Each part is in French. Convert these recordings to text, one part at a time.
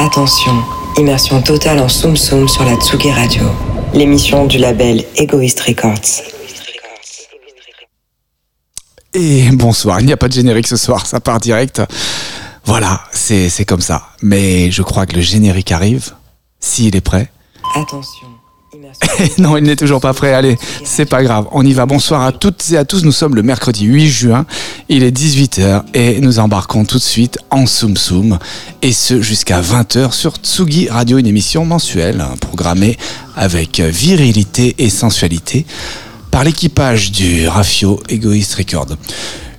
Attention, immersion totale en Soum Soum sur la Tsugi Radio, l'émission du label Egoist Records. Et bonsoir, il n'y a pas de générique ce soir, ça part direct. Voilà, c'est comme ça. Mais je crois que le générique arrive, s'il est prêt. Attention. non, il n'est toujours pas prêt. Allez, c'est pas grave. On y va. Bonsoir à toutes et à tous. Nous sommes le mercredi 8 juin. Il est 18h et nous embarquons tout de suite en Soum Soum. Et ce jusqu'à 20h sur Tsugi Radio, une émission mensuelle hein, programmée avec virilité et sensualité par l'équipage du Rafio Egoist Record.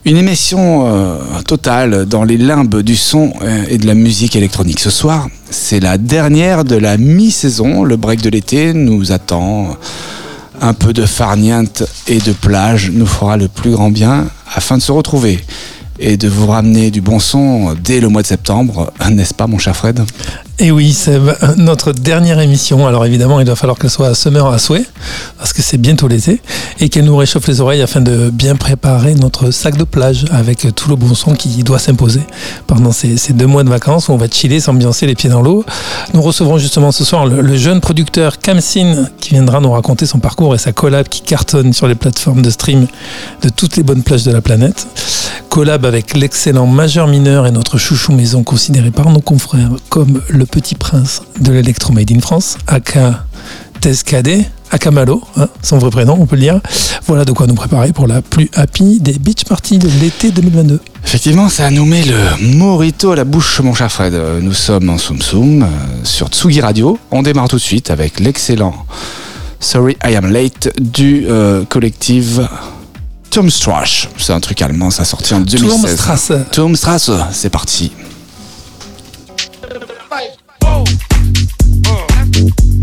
Une émission euh, totale dans les limbes du son euh, et de la musique électronique. Ce soir, c'est la dernière de la mi-saison. Le break de l'été nous attend. Un peu de farniente et de plage nous fera le plus grand bien afin de se retrouver et de vous ramener du bon son dès le mois de septembre, n'est-ce pas mon cher Fred? Et oui, c'est notre dernière émission. Alors évidemment, il va falloir qu'elle soit à summer à souhait, parce que c'est bientôt l'été, et qu'elle nous réchauffe les oreilles afin de bien préparer notre sac de plage avec tout le bon son qui doit s'imposer pendant ces, deux mois de vacances où on va chiller, s'ambiancer les pieds dans l'eau. Nous recevrons justement ce soir le, jeune producteur Kamsin qui viendra nous raconter son parcours et sa collab qui cartonne sur les plateformes de stream de toutes les bonnes plages de la planète. Collab avec l'excellent Majeur Mineur et notre chouchou maison considéré par nos confrères comme le petit prince de l'électro made in France, aka Tezkade, aka Malo, hein, son vrai prénom, on peut le dire. Voilà de quoi nous préparer pour la plus happy des beach parties de l'été 2022. Effectivement, ça nous met le morito à la bouche, mon cher Fred. Nous sommes en Soum Soum euh, sur Tsugi Radio. On démarre tout de suite avec l'excellent Sorry I Am Late du euh, collectif Turmstrasse. C'est un truc allemand, ça a sorti en 2016. Turmstrasse. Turmstrasse, c'est parti. thank you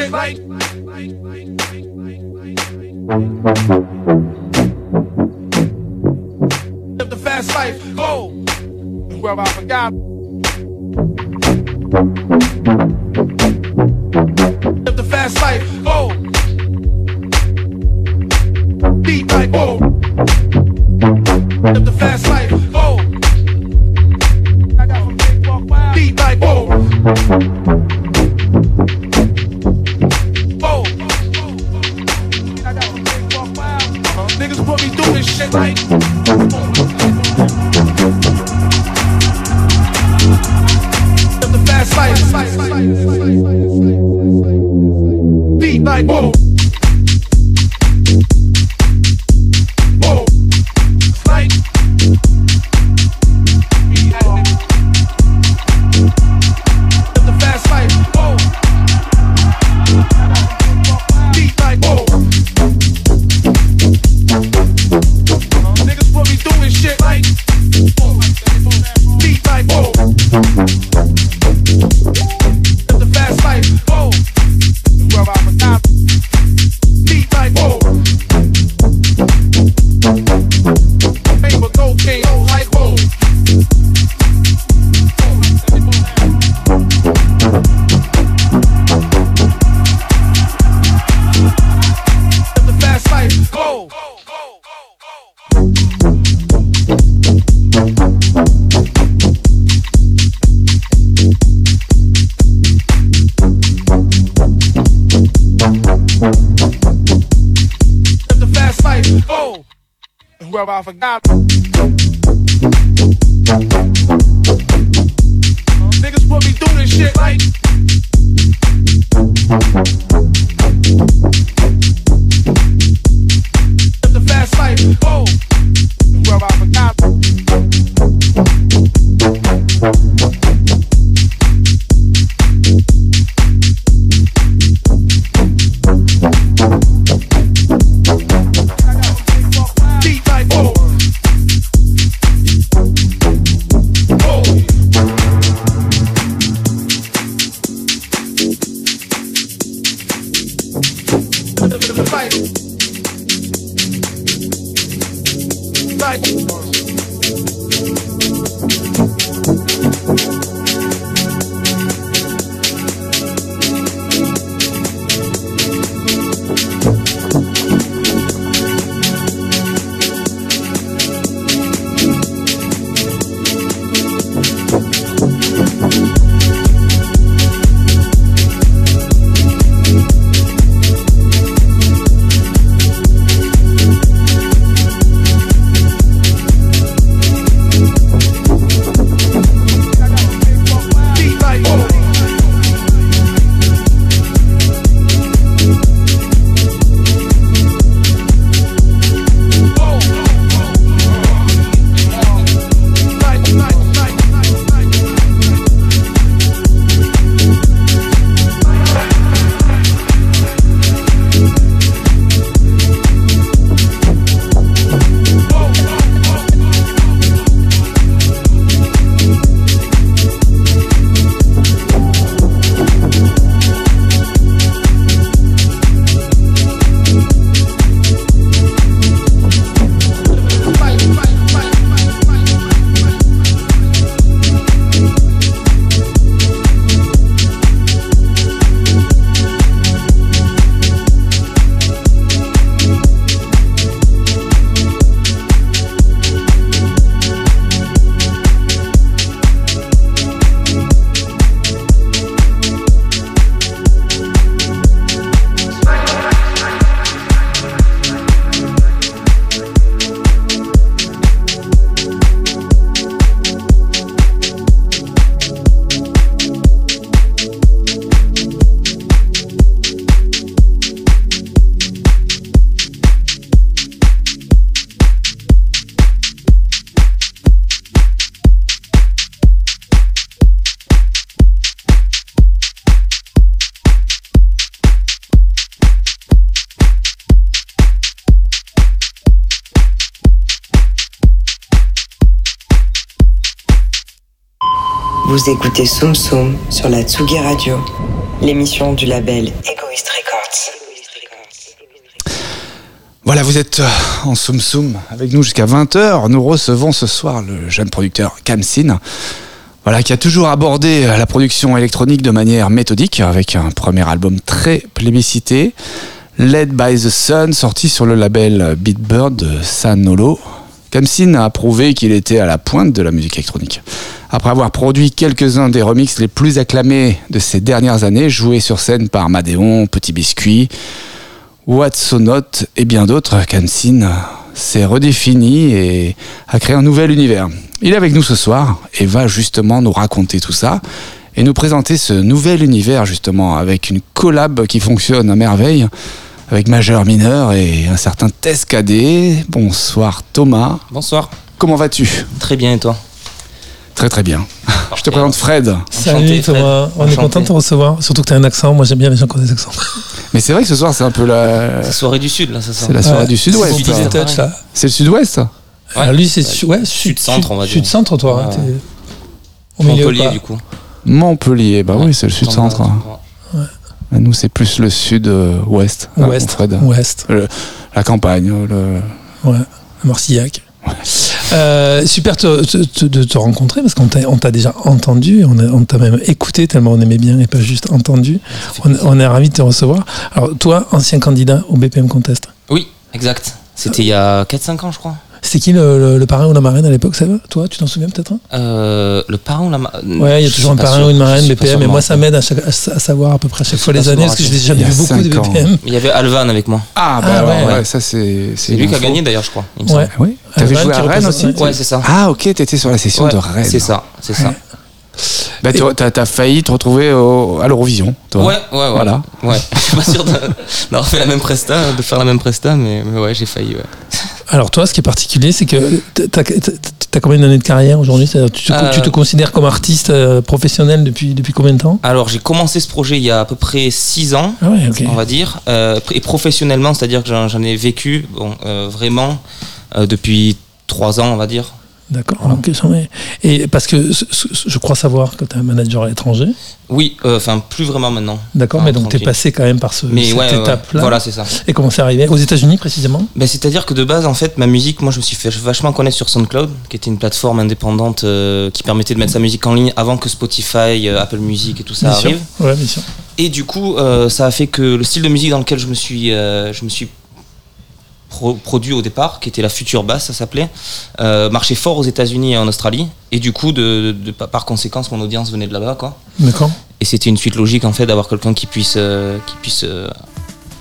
shit right. Live the fast life, go. Where I forgot. Live the fast life, go. Deep like, whoa. Live the fast life, go. I got some big walk wild. Deep like, whoa. right. Niggas put me through this shit like. Vous écoutez Soum Soum sur la Tsugi Radio, l'émission du label Egoist Records. Voilà, vous êtes euh, en Soum Soum avec nous jusqu'à 20h. Nous recevons ce soir le jeune producteur Kamsin. Voilà, qui a toujours abordé euh, la production électronique de manière méthodique avec un premier album très plébiscité, Led by the Sun, sorti sur le label Beatbird de San Nolo. Kamsin a prouvé qu'il était à la pointe de la musique électronique. Après avoir produit quelques-uns des remixes les plus acclamés de ces dernières années, joués sur scène par Madéon, Petit Biscuit, Watsonote et bien d'autres, Kamsin s'est redéfini et a créé un nouvel univers. Il est avec nous ce soir et va justement nous raconter tout ça et nous présenter ce nouvel univers justement avec une collab qui fonctionne à merveille avec majeur, mineur et un certain Tescadé. Bonsoir Thomas. Bonsoir. Comment vas-tu? Très bien et toi? Très très bien. Je te présente Fred. Salut Thomas, Fred. on est content de te recevoir. Surtout que tu as un accent. Moi j'aime bien les gens qui ont des accents. Mais c'est vrai que ce soir c'est un peu la, soirée du Sud là, ça c'est la soirée Ouais, du Sud-Ouest. c'est le Sud-Ouest ça Ouais. Alors lui c'est ouais, sud- Sud-centre, on va dire. Sud-centre toi. Ouais, hein, Au Montpellier pas. du coup. Montpellier, bah Ouais. oui, c'est le sud-centre. Et Nous, c'est plus le sud-ouest. hein, Ouest. Fred. Ouest. La campagne. Le... Ouais. Marcillac. Euh, super te- te- te- de te rencontrer parce qu'on t'a on t'a déjà entendu, on t'a même écouté tellement on aimait bien et pas juste entendu. On, on est ravis de te recevoir. Alors toi, ancien candidat au BPM Contest. Oui, exact. C'était il y a 4-5 ans je crois. C'était qui le, le- le parrain ou la marraine à l'époque, ça va Toi, tu t'en souviens peut-être hein Euh, le parrain ou la ma- Ouais, il y a toujours un parrain sûr. ou une marraine BPM, et moi ça m'aide à, chaque- à sa- à savoir à peu près à chaque Je fois les années parce que j'ai déjà vu beaucoup de. BPM. Il y avait Alvan avec moi. Ah, bah Ah, ouais. ouais, ça c'est. C'est lui qui a gagné d'ailleurs je crois. il me Ouais. Oui. T'avais joué à Rennes aussi ouais. C'est ça. Ah, ok, t'étais sur la session de Rennes. C'est ça, c'est ça. Bah, t'as- t'as t'as failli te retrouver au- à l'Eurovision, toi. Ouais, ouais, ouais. Voilà. Ouais. Je suis pas sûr de- d'avoir fait la même presta, de faire la même presta, mais, mais ouais, j'ai failli. Ouais. Alors toi, ce qui est particulier, c'est que t'as as combien d'années de carrière aujourd'hui? Tu, te- Euh, tu te considères comme artiste euh, professionnel depuis, depuis combien de temps? Alors j'ai commencé ce projet il y a à peu près 6 ans. Ah ouais, on va dire, euh, et professionnellement, c'est-à-dire que j'en j'en ai vécu bon, euh, vraiment euh, depuis trois ans, on va dire. D'accord. ok, j'en ai- Et parce que je crois savoir que tu es un manager à l'étranger. Oui, euh, enfin plus vraiment maintenant. D'accord, Ah, mais donc tu es passé quand même par ce, Mais cette ouais, ouais, ouais. étape-là. voilà, c'est ça. Et comment c'est arrivé? Aux États-Unis précisément? Ben, C'est-à-dire que de base, en fait, ma musique, moi, je me suis fait vachement connaître sur SoundCloud, qui était une plateforme indépendante euh, qui permettait de mettre sa musique en ligne avant que Spotify, euh, Apple Music et tout ça Bien sûr. Ouais, bien sûr. Et du coup, ça a fait que le style de musique dans lequel je me suis, je me suis pro- produit au départ, qui était la future basse, ça s'appelait, euh, marchait fort aux États-Unis et en Australie. Et du coup, de, de- par conséquence, mon audience venait de là-bas. D'accord. Et c'était une suite logique, en fait, d'avoir quelqu'un qui puisse, euh, qui puisse euh,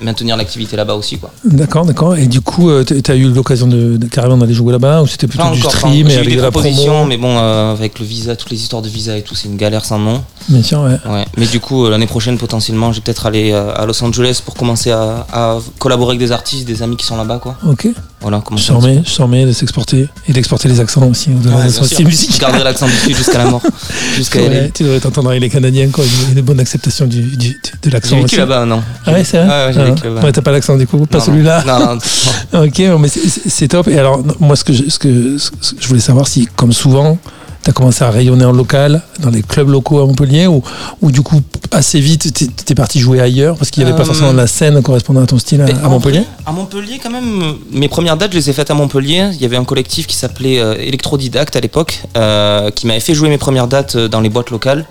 maintenir l'activité là-bas aussi, quoi. D'accord, d'accord. Et du coup, tu as eu l'occasion de, de carrément d'aller jouer là-bas ou c'était plutôt Pas du encore, stream et avec des de la propositions, promo mais bon, euh, avec le visa, toutes les histoires de visa et tout, c'est une galère sans nom. Bien sûr, ouais. Ouais. Mais du coup, euh, l'année prochaine, potentiellement, je vais peut-être aller euh, à Los Angeles pour commencer à, à collaborer avec des artistes, des amis qui sont là-bas, quoi. Ok. Voilà, comment je t'en mets de s'exporter et d'exporter les accents aussi au-delà de son style Je garderai l'accent du sud jusqu'à la mort. Jusqu'à Ouais, LA. tu devrais t'entendre avec les Canadiens, quoi. Une, une bonne acceptation du, du- de l'accent J'ai vécu là-bas, non Ah ouais, c'est vrai Ouais, Ah, ouais, t'as pas l'accent du coup, pas celui-là Non, non, non. Ok, mais c'est- top. Et alors, moi, ce que, je, ce, que, ce que je voulais savoir, si, comme souvent, tu as commencé à rayonner en local, dans les clubs locaux à Montpellier, ou, ou du coup, assez vite, tu es parti jouer ailleurs, parce qu'il n'y avait pas Euh, forcément de la scène correspondant à ton style à, Montpellier À Montpellier, quand même, mes premières dates, je les ai faites à Montpellier. Il y avait un collectif qui s'appelait euh, Electrodidacte à l'époque, euh, qui m'avait fait jouer mes premières dates euh, dans les boîtes locales.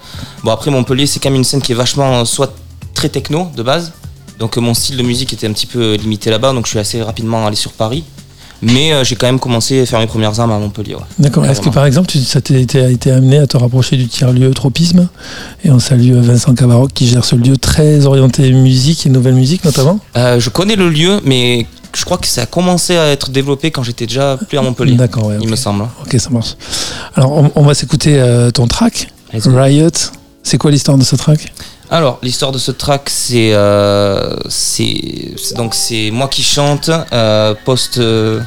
Bon, après, Montpellier, c'est quand même une scène qui est vachement, euh, soit très techno de base. Donc, euh, mon style de musique était un petit peu limité là-bas, donc je suis assez rapidement allé sur Paris. Mais euh, j'ai quand même commencé à faire mes premières armes à Montpellier. ouais. D'accord. Est-ce que par exemple, tu, ça t'est été, été amené à te rapprocher du tiers-lieu Tropisme Et on salue euh, Vincent Cavaroc qui gère ce lieu très orienté musique et nouvelle musique notamment? Euh, je connais le lieu, mais je crois que ça a commencé à être développé quand j'étais déjà plus à Montpellier. D'accord, ouais. Il me semble. Ok, ça marche. Alors, on, on va s'écouter euh, ton track. Riot. C'est quoi l'histoire de ce track? Alors, l'histoire de ce track, c'est euh, c'est donc c'est moi qui chante euh, post euh,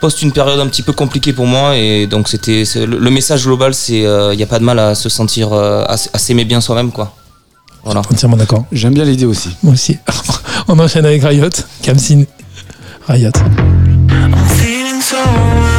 post une période un petit peu compliquée pour moi et donc c'était le, le message global, c'est il n'y a pas de mal à se sentir euh, à, s'aimer bien soi-même quoi. Voilà. Entièrement d'accord. J'aime bien l'idée aussi. Moi aussi. On enchaîne avec Riot. Kamsin. Riot. I'm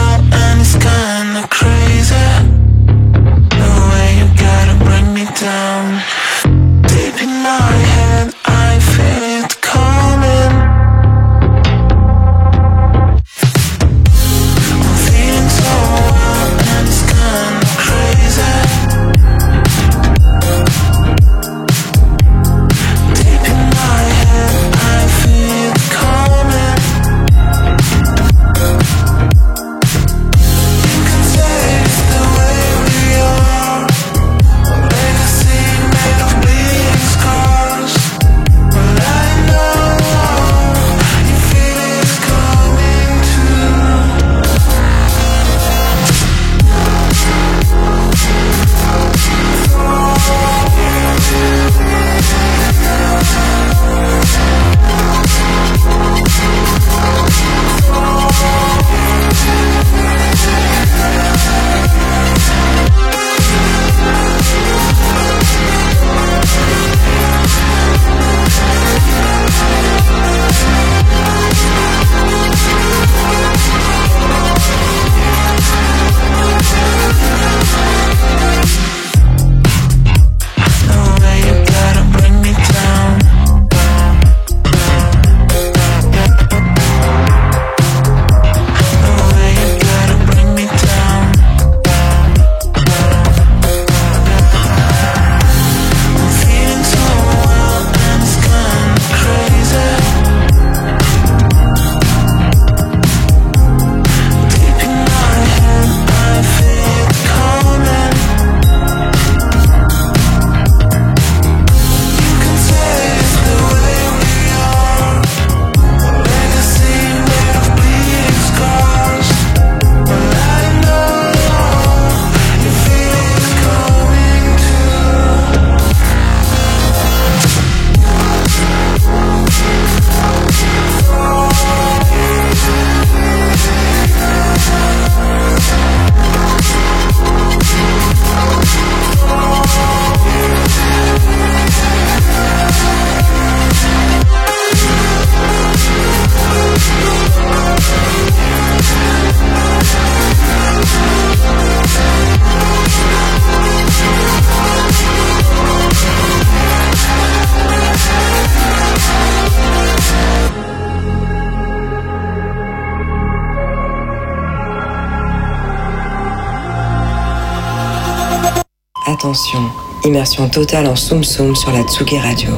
immersion totale en Soum Soum sur la Tsugi Radio.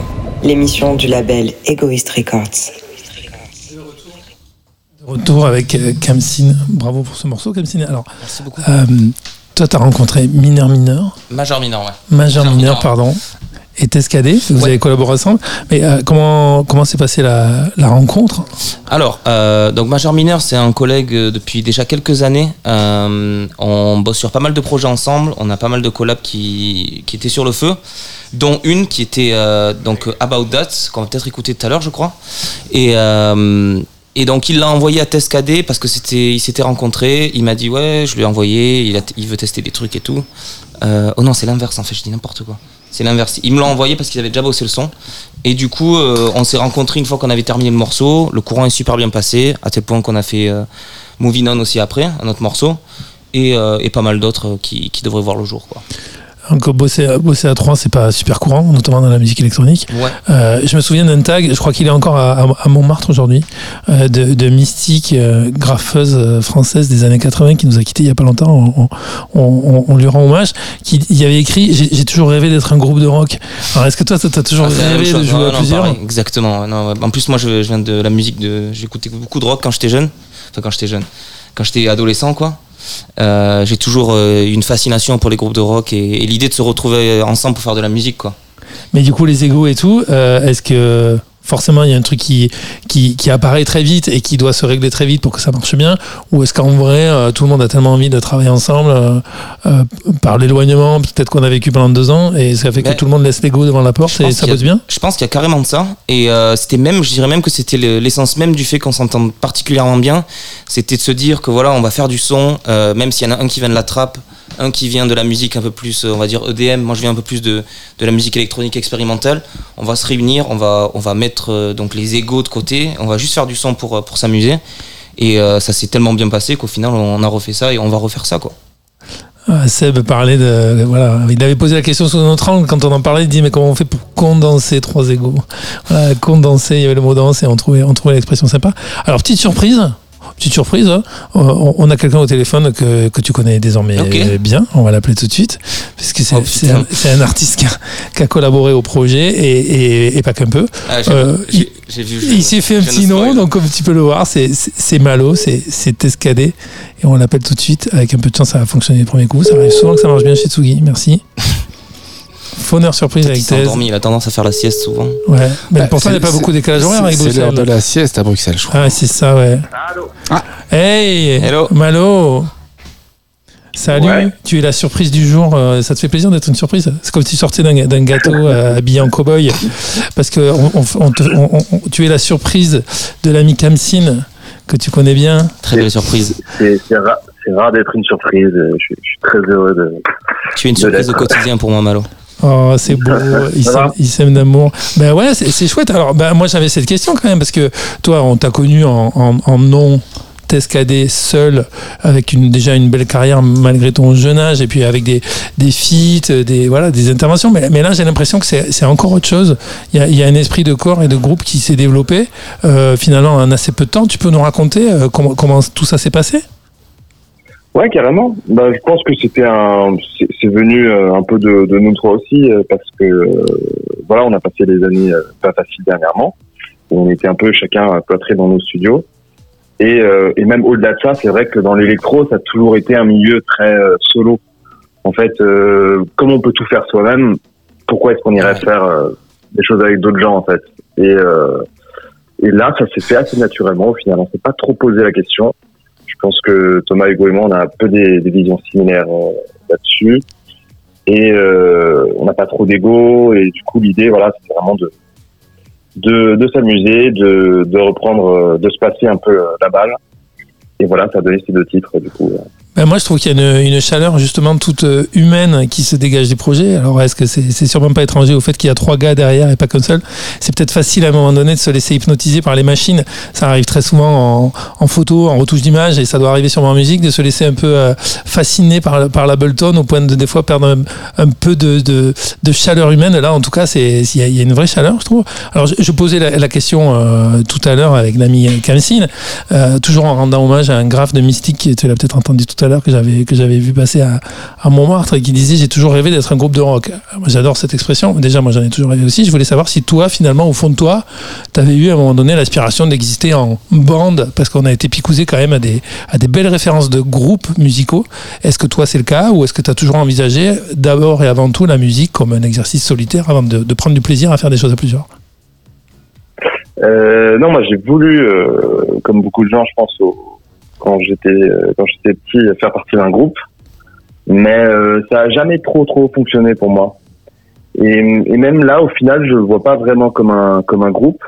L'émission du label Egoist Records. De retour avec euh, Kamsin. Bravo pour ce morceau, Kamsin. Alors, Merci beaucoup. euh, toi, tu as rencontré Mineur Mineur, Major mineur, ouais. Major Major Mineur, Mineur. pardon, et Tescadé. Vous Ouais. avez collaboré ensemble. Mais euh, comment comment s'est passée la, la rencontre? Alors, euh, donc Major Mineur, c'est un collègue euh, depuis déjà quelques années. Euh, on bosse sur pas mal de projets ensemble. On a pas mal de collabs qui, qui étaient sur le feu, dont une qui était donc About That, qu'on va peut-être écouter tout à l'heure, je crois. Et, et donc il l'a envoyé à Tescadé parce que c'était, il s'était rencontré. Il m'a dit ouais, je lui ai envoyé. Il, a- il veut tester des trucs et tout. Euh, oh non, c'est l'inverse en fait. Je dis n'importe quoi. C'est l'inverse. Il me l'a envoyé parce qu'il avait déjà bossé le son. Et du coup, euh, on s'est rencontrés une fois qu'on avait terminé le morceau. Le courant est super bien passé, à tel point qu'on a fait euh, Moving On aussi après, un autre morceau. Et, euh, et pas mal d'autres euh, qui, qui devraient voir le jour. Quoi. Donc, bosser, bosser à trois, c'est pas super courant, notamment dans la musique électronique. Ouais. Euh, je me souviens d'un tag, je crois qu'il est encore à, Montmartre aujourd'hui, euh, de, de Mystique, euh, graffeuse française des années 80 qui nous a quittés il y a pas longtemps. On, on- on- on lui rend hommage. Qui il y avait écrit J'ai toujours rêvé d'être un groupe de rock. Alors, est-ce que toi, tu as toujours Ah, rêvé de jouer à non, plusieurs pareil, Exactement. Non. En plus, moi, je, je viens de la musique de. J'écoutais beaucoup de rock quand j'étais jeune. Enfin, quand j'étais jeune. Quand j'étais adolescent, quoi. Euh, j'ai toujours euh, une fascination pour les groupes de rock et, l'idée de se retrouver ensemble pour faire de la musique, quoi. Mais du coup, les égos et tout, euh, est-ce que forcément il y a un truc qui, qui, qui apparaît très vite et qui doit se régler très vite pour que ça marche bien Ou est-ce qu'en vrai, euh, tout le monde a tellement envie de travailler ensemble euh, euh, par l'éloignement, peut-être qu'on a vécu pendant deux ans et ça fait que tout le monde laisse l'ego devant la porte et ça a- bosse bien? Je pense qu'il y a carrément de ça. Et c'était même, je dirais même que c'était le- l'essence même du fait qu'on s'entende particulièrement bien. C'était de se dire que voilà, on va faire du son, même s'il y en a un qui vient de la trappe, un qui vient de la musique un peu plus, euh, on va dire EDM. Moi, je viens un peu plus de, de la musique électronique expérimentale. On va se réunir, on va, on va mettre euh, donc les égos de côté. On va juste faire du son pour, euh, pour s'amuser. Et ça s'est tellement bien passé qu'au final, on a refait ça et on va refaire ça, quoi. Seb parlait de. Voilà, il avait posé la question sous un autre angle quand on en parlait. Il dit Mais comment on fait pour condenser trois Voilà, condenser, il y avait le mot danse et on trouvait, on trouvait l'expression sympa. Alors, petite surprise. Petite surprise, hein. on on a quelqu'un au téléphone que, que tu connais désormais bien, on va l'appeler tout de suite, puisque c'est Oh, c'est putain. un, artiste qui a, qui a collaboré au projet et, et, et pas qu'un peu. Ah, Euh, Il s'est fait un petit nom, donc comme tu peux le voir, c'est- Malo, c'est c'est Tescadé, et on l'appelle tout de suite. Avec un peu de chance, ça va fonctionner du premier coup. Ça arrive souvent que ça marche bien chez Tsugi, merci. Fauneur surprise avec Thèse. endormi, il a tendance à faire la sieste souvent. Ouais, mais Bah, pourtant il n'y a pas beaucoup décalage horaire avec C'est c'est l'heure Bruxelles. de la sieste à Bruxelles, je crois. Ah, c'est ça, ouais. Ah. Hey Hello. Malo Salut, Ouais. tu es la surprise du jour. euh, Ça te fait plaisir d'être une surprise? C'est comme si tu sortais d'un gâteau euh, habillé en cow-boy. Parce que on- on- on te- on- on- tu es la surprise de l'ami Kamsin, que tu connais bien. Très belle surprise. C'est rare, c'est rare d'être une surprise. Je, suis- je suis très heureux de. Tu es une De surprise au quotidien pour moi, Malo. Oh, c'est beau, il Ça s'aime- d'amour. Ben ouais, c'est chouette. Alors, ben moi j'avais cette question quand même, parce que toi, on t'a connu en, en, en non Tescadé seul, avec une, déjà une belle carrière malgré ton jeune âge, et puis avec des, des feats, des, voilà, des interventions. Mais, mais là, j'ai l'impression que c'est encore autre chose. Il y, a, il y a un esprit de corps et de groupe qui s'est développé euh, finalement en assez peu de temps. Tu peux nous raconter euh, comment, comment tout ça s'est passé? Ouais, carrément. Bah, je pense que c'était un. C'est venu euh, un peu de, de nous trois aussi, euh, parce que euh, voilà, on a passé des années euh, pas faciles dernièrement. On était un peu chacun cloîtrés dans nos studios. Et, et même au-delà de ça, c'est vrai que dans l'électro, ça a toujours été un milieu très solo. En fait, comme on peut tout faire soi-même, pourquoi est-ce qu'on irait faire des choses avec d'autres gens en fait? Et, et là, ça s'est fait assez naturellement. Au final, on s'est pas trop posé la question. Je pense que Thomas, Hugo et moi, on a un peu des, des visions similaires euh, là-dessus. Et euh, on n'a pas trop d'ego. Et du coup, l'idée, voilà, c'est vraiment de de, de s'amuser, de, de reprendre, euh, de se passer un peu euh, la balle. Et voilà, ça a donné ces deux titres, du coup. Ben, moi, je trouve qu'il y a une, une chaleur justement toute euh, humaine qui se dégage des projets. Alors, est-ce que c'est c'est sûrement pas étranger au fait qu'il y a trois gars derrière et pas qu'un seul? C'est peut-être facile à un moment donné de se laisser hypnotiser par les machines. Ça arrive très souvent en, en photo, en retouche d'image, et ça doit arriver sûrement en musique, de se laisser un peu euh, fasciner par, par l'Ableton au point de des fois perdre un, peu de, de, de chaleur humaine. Là, en tout cas, il y, y a une vraie chaleur, je trouve. Alors, je, je posais la, la question euh, tout à l'heure avec l'ami Kamsin, euh, toujours en rendant hommage à un graphe de Mystique, tu l'as peut-être entendu tout à l'heure que j'avais que j'avais vu passer à, à Montmartre et qui disait j'ai toujours rêvé d'être un groupe de rock. J'adore cette expression. Déjà, moi j'en ai toujours rêvé aussi. Je voulais savoir si toi, finalement, au fond de toi, tu avais eu à un moment donné l'aspiration d'exister en bande parce qu'on a été picousé quand même à des à des belles références de groupes musicaux. Est-ce que toi c'est le cas ou est-ce que tu as toujours envisagé d'abord et avant tout la musique comme un exercice solitaire avant de, de prendre du plaisir à faire des choses à plusieurs? Euh, non, moi j'ai voulu, euh, comme beaucoup de gens, je pense, au- quand j'étais euh, quand j'étais petit, faire partie d'un groupe, mais euh, ça a jamais trop trop fonctionné pour moi. Et, même là, au final, je le vois pas vraiment comme un comme un groupe.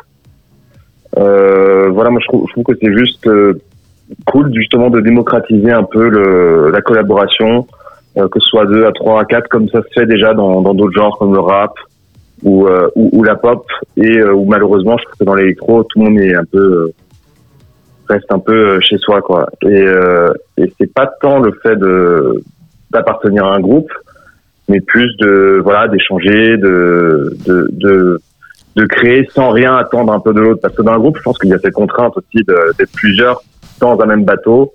Euh, voilà, moi je trouve, que c'est juste cool justement de démocratiser un peu la collaboration, que ce soit deux à trois à quatre, comme ça se fait déjà dans d'autres genres comme le rap ou, la pop et euh, où malheureusement je trouve que dans l'électro tout le monde est un peu reste un peu euh, chez soi quoi. Et, euh, et c'est pas tant le fait de d'appartenir à un groupe mais plus de voilà d'échanger de, de de de créer sans rien attendre un peu de l'autre. Parce que dans un groupe je pense qu'il y a cette contrainte aussi d'être plusieurs dans un même bateau.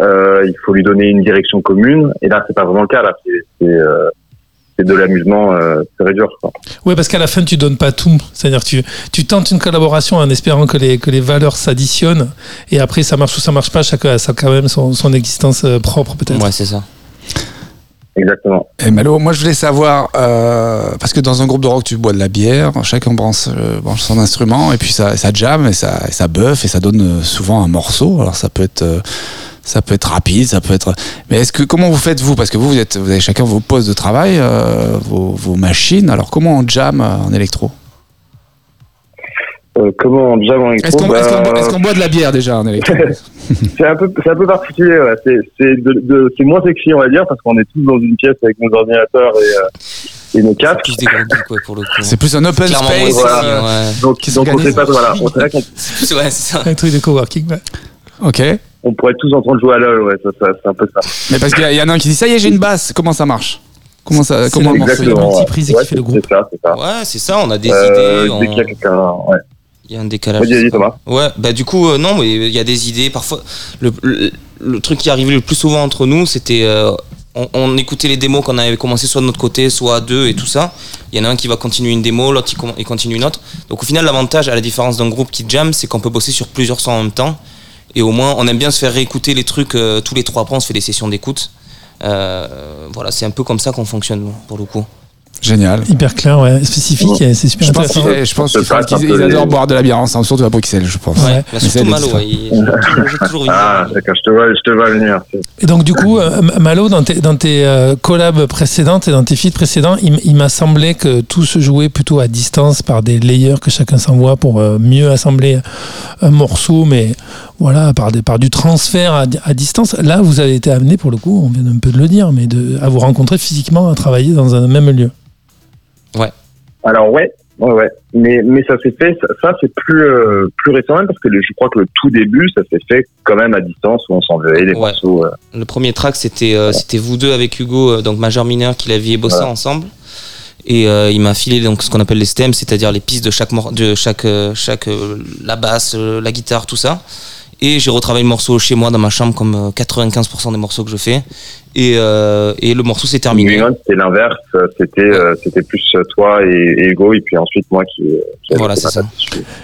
Euh, il faut lui donner une direction commune. Et là c'est pas vraiment le cas là. Euh, c'est de l'amusement euh, et dur quoi. Oui, parce qu'à la fin, tu donnes pas tout. C'est-à-dire, tu, tu tentes une collaboration en espérant que les, que les valeurs s'additionnent. Et après, ça marche ou ça marche pas. Chacun a ça quand même son, son existence euh, propre, peut-être. Ouais, c'est ça. exactement Et Malo, moi je voulais savoir, euh, parce que dans un groupe de rock, tu bois de la bière, chacun branche, euh, branche son instrument, et puis ça, ça jam, et ça, et ça buff, et ça donne souvent un morceau. Alors ça peut être, euh, ça peut être rapide, ça peut être. Mais est-ce que comment vous faites vous? Parce que vous, vous êtes, vous avez chacun vos postes de travail, euh, vos, vos machines. Alors comment on jam euh, en électro? Euh, comment déjà en Est-ce électro? qu'on est-ce qu'on bah, boit, de la bière déjà en électro? C'est un peu, c'est un peu particulier. Ouais. C'est, moins sexy, on va dire, parce qu'on est tous dans une pièce avec nos ordinateurs et, euh, et nos C'est casques. plus des gros geeks, quoi, pour le coup. C'est plus un open space. voilà. ouais. Donc, donc on sait pas. Voilà, on, qu'on ouais, c'est. Un truc de coworking. ouais. Ok. on pourrait être tous en train de jouer à LoL. Ouais, ça, ça, c'est un peu ça. Mais parce qu'il y, en a un qui dit ça y est, j'ai une basse. Comment ça marche? Comment ça C'est Comment la- le morceau il Exactement. marche multiprise qui fait le c'est- groupe. C'est ça, c'est ça. Ouais, c'est ça, on a des Euh, idées. dès qu'il y a on- quelqu'un, ouais. Il y a un décalage. Ouais, Thomas. Ouais, bah du coup, euh, non, mais il y a des idées. Parfois, le, le, le truc qui arrivait le plus souvent entre nous, c'était. euh, on, on écoutait les démos qu'on avait commencé soit de notre côté, soit à deux et tout ça. Il y en a un qui va continuer une démo, l'autre il, com- il continue une autre. Donc au final, l'avantage, à la différence d'un groupe qui jam, c'est qu'on peut bosser sur plusieurs sons en même temps. Et au moins, on aime bien se faire réécouter les trucs euh, tous les trois après, on se fait des sessions d'écoute. Euh, voilà, c'est un peu comme ça qu'on fonctionne, pour le coup. Génial. Hyper clair, ouais. Spécifique, c'est super Je pense intéressant. qu'ils je pense qu'ils- adorent boire de la bière ensemble, surtout à Bruxelles, je pense. Ouais. Bah, c'est surtout Malo, ouais, toujours une Ah, d'accord, je te vois, je te vois venir. Et donc du coup, euh, Malo, dans tes, dans tes euh, collabs précédentes et dans tes feats précédents, il, il m'a semblé que tout se jouait plutôt à distance par des layers que chacun s'envoie pour euh, mieux assembler un morceau, mais voilà, par, des, par du transfert à, di- à distance. Là, vous avez été amené, pour le coup, on vient un peu de le dire, mais de, à vous rencontrer physiquement, à travailler dans un même lieu. Alors ouais, ouais, ouais. Mais mais ça s'est fait. Ça, ça, c'est plus euh, plus récent même parce que le- je crois que le tout début, ça s'est fait quand même à distance où on s'envoyait les Ouais. morceaux. euh. Le premier track, c'était euh, c'était vous deux avec Hugo, euh, donc majeur mineur, qui l'aviez bossé Voilà. ensemble. Et euh, il m'a filé donc ce qu'on appelle les stems, c'est-à-dire les pistes de chaque de chaque chaque euh, la basse, euh, la guitare, tout ça. Et j'ai retravaillé le morceau chez moi dans ma chambre comme euh, 95% des morceaux que je fais. Et, euh, et le morceau s'est terminé. C'était l'inverse. C'était euh, c'était plus euh, toi et, et Hugo et puis ensuite moi qui. qui Voilà, c'est ça.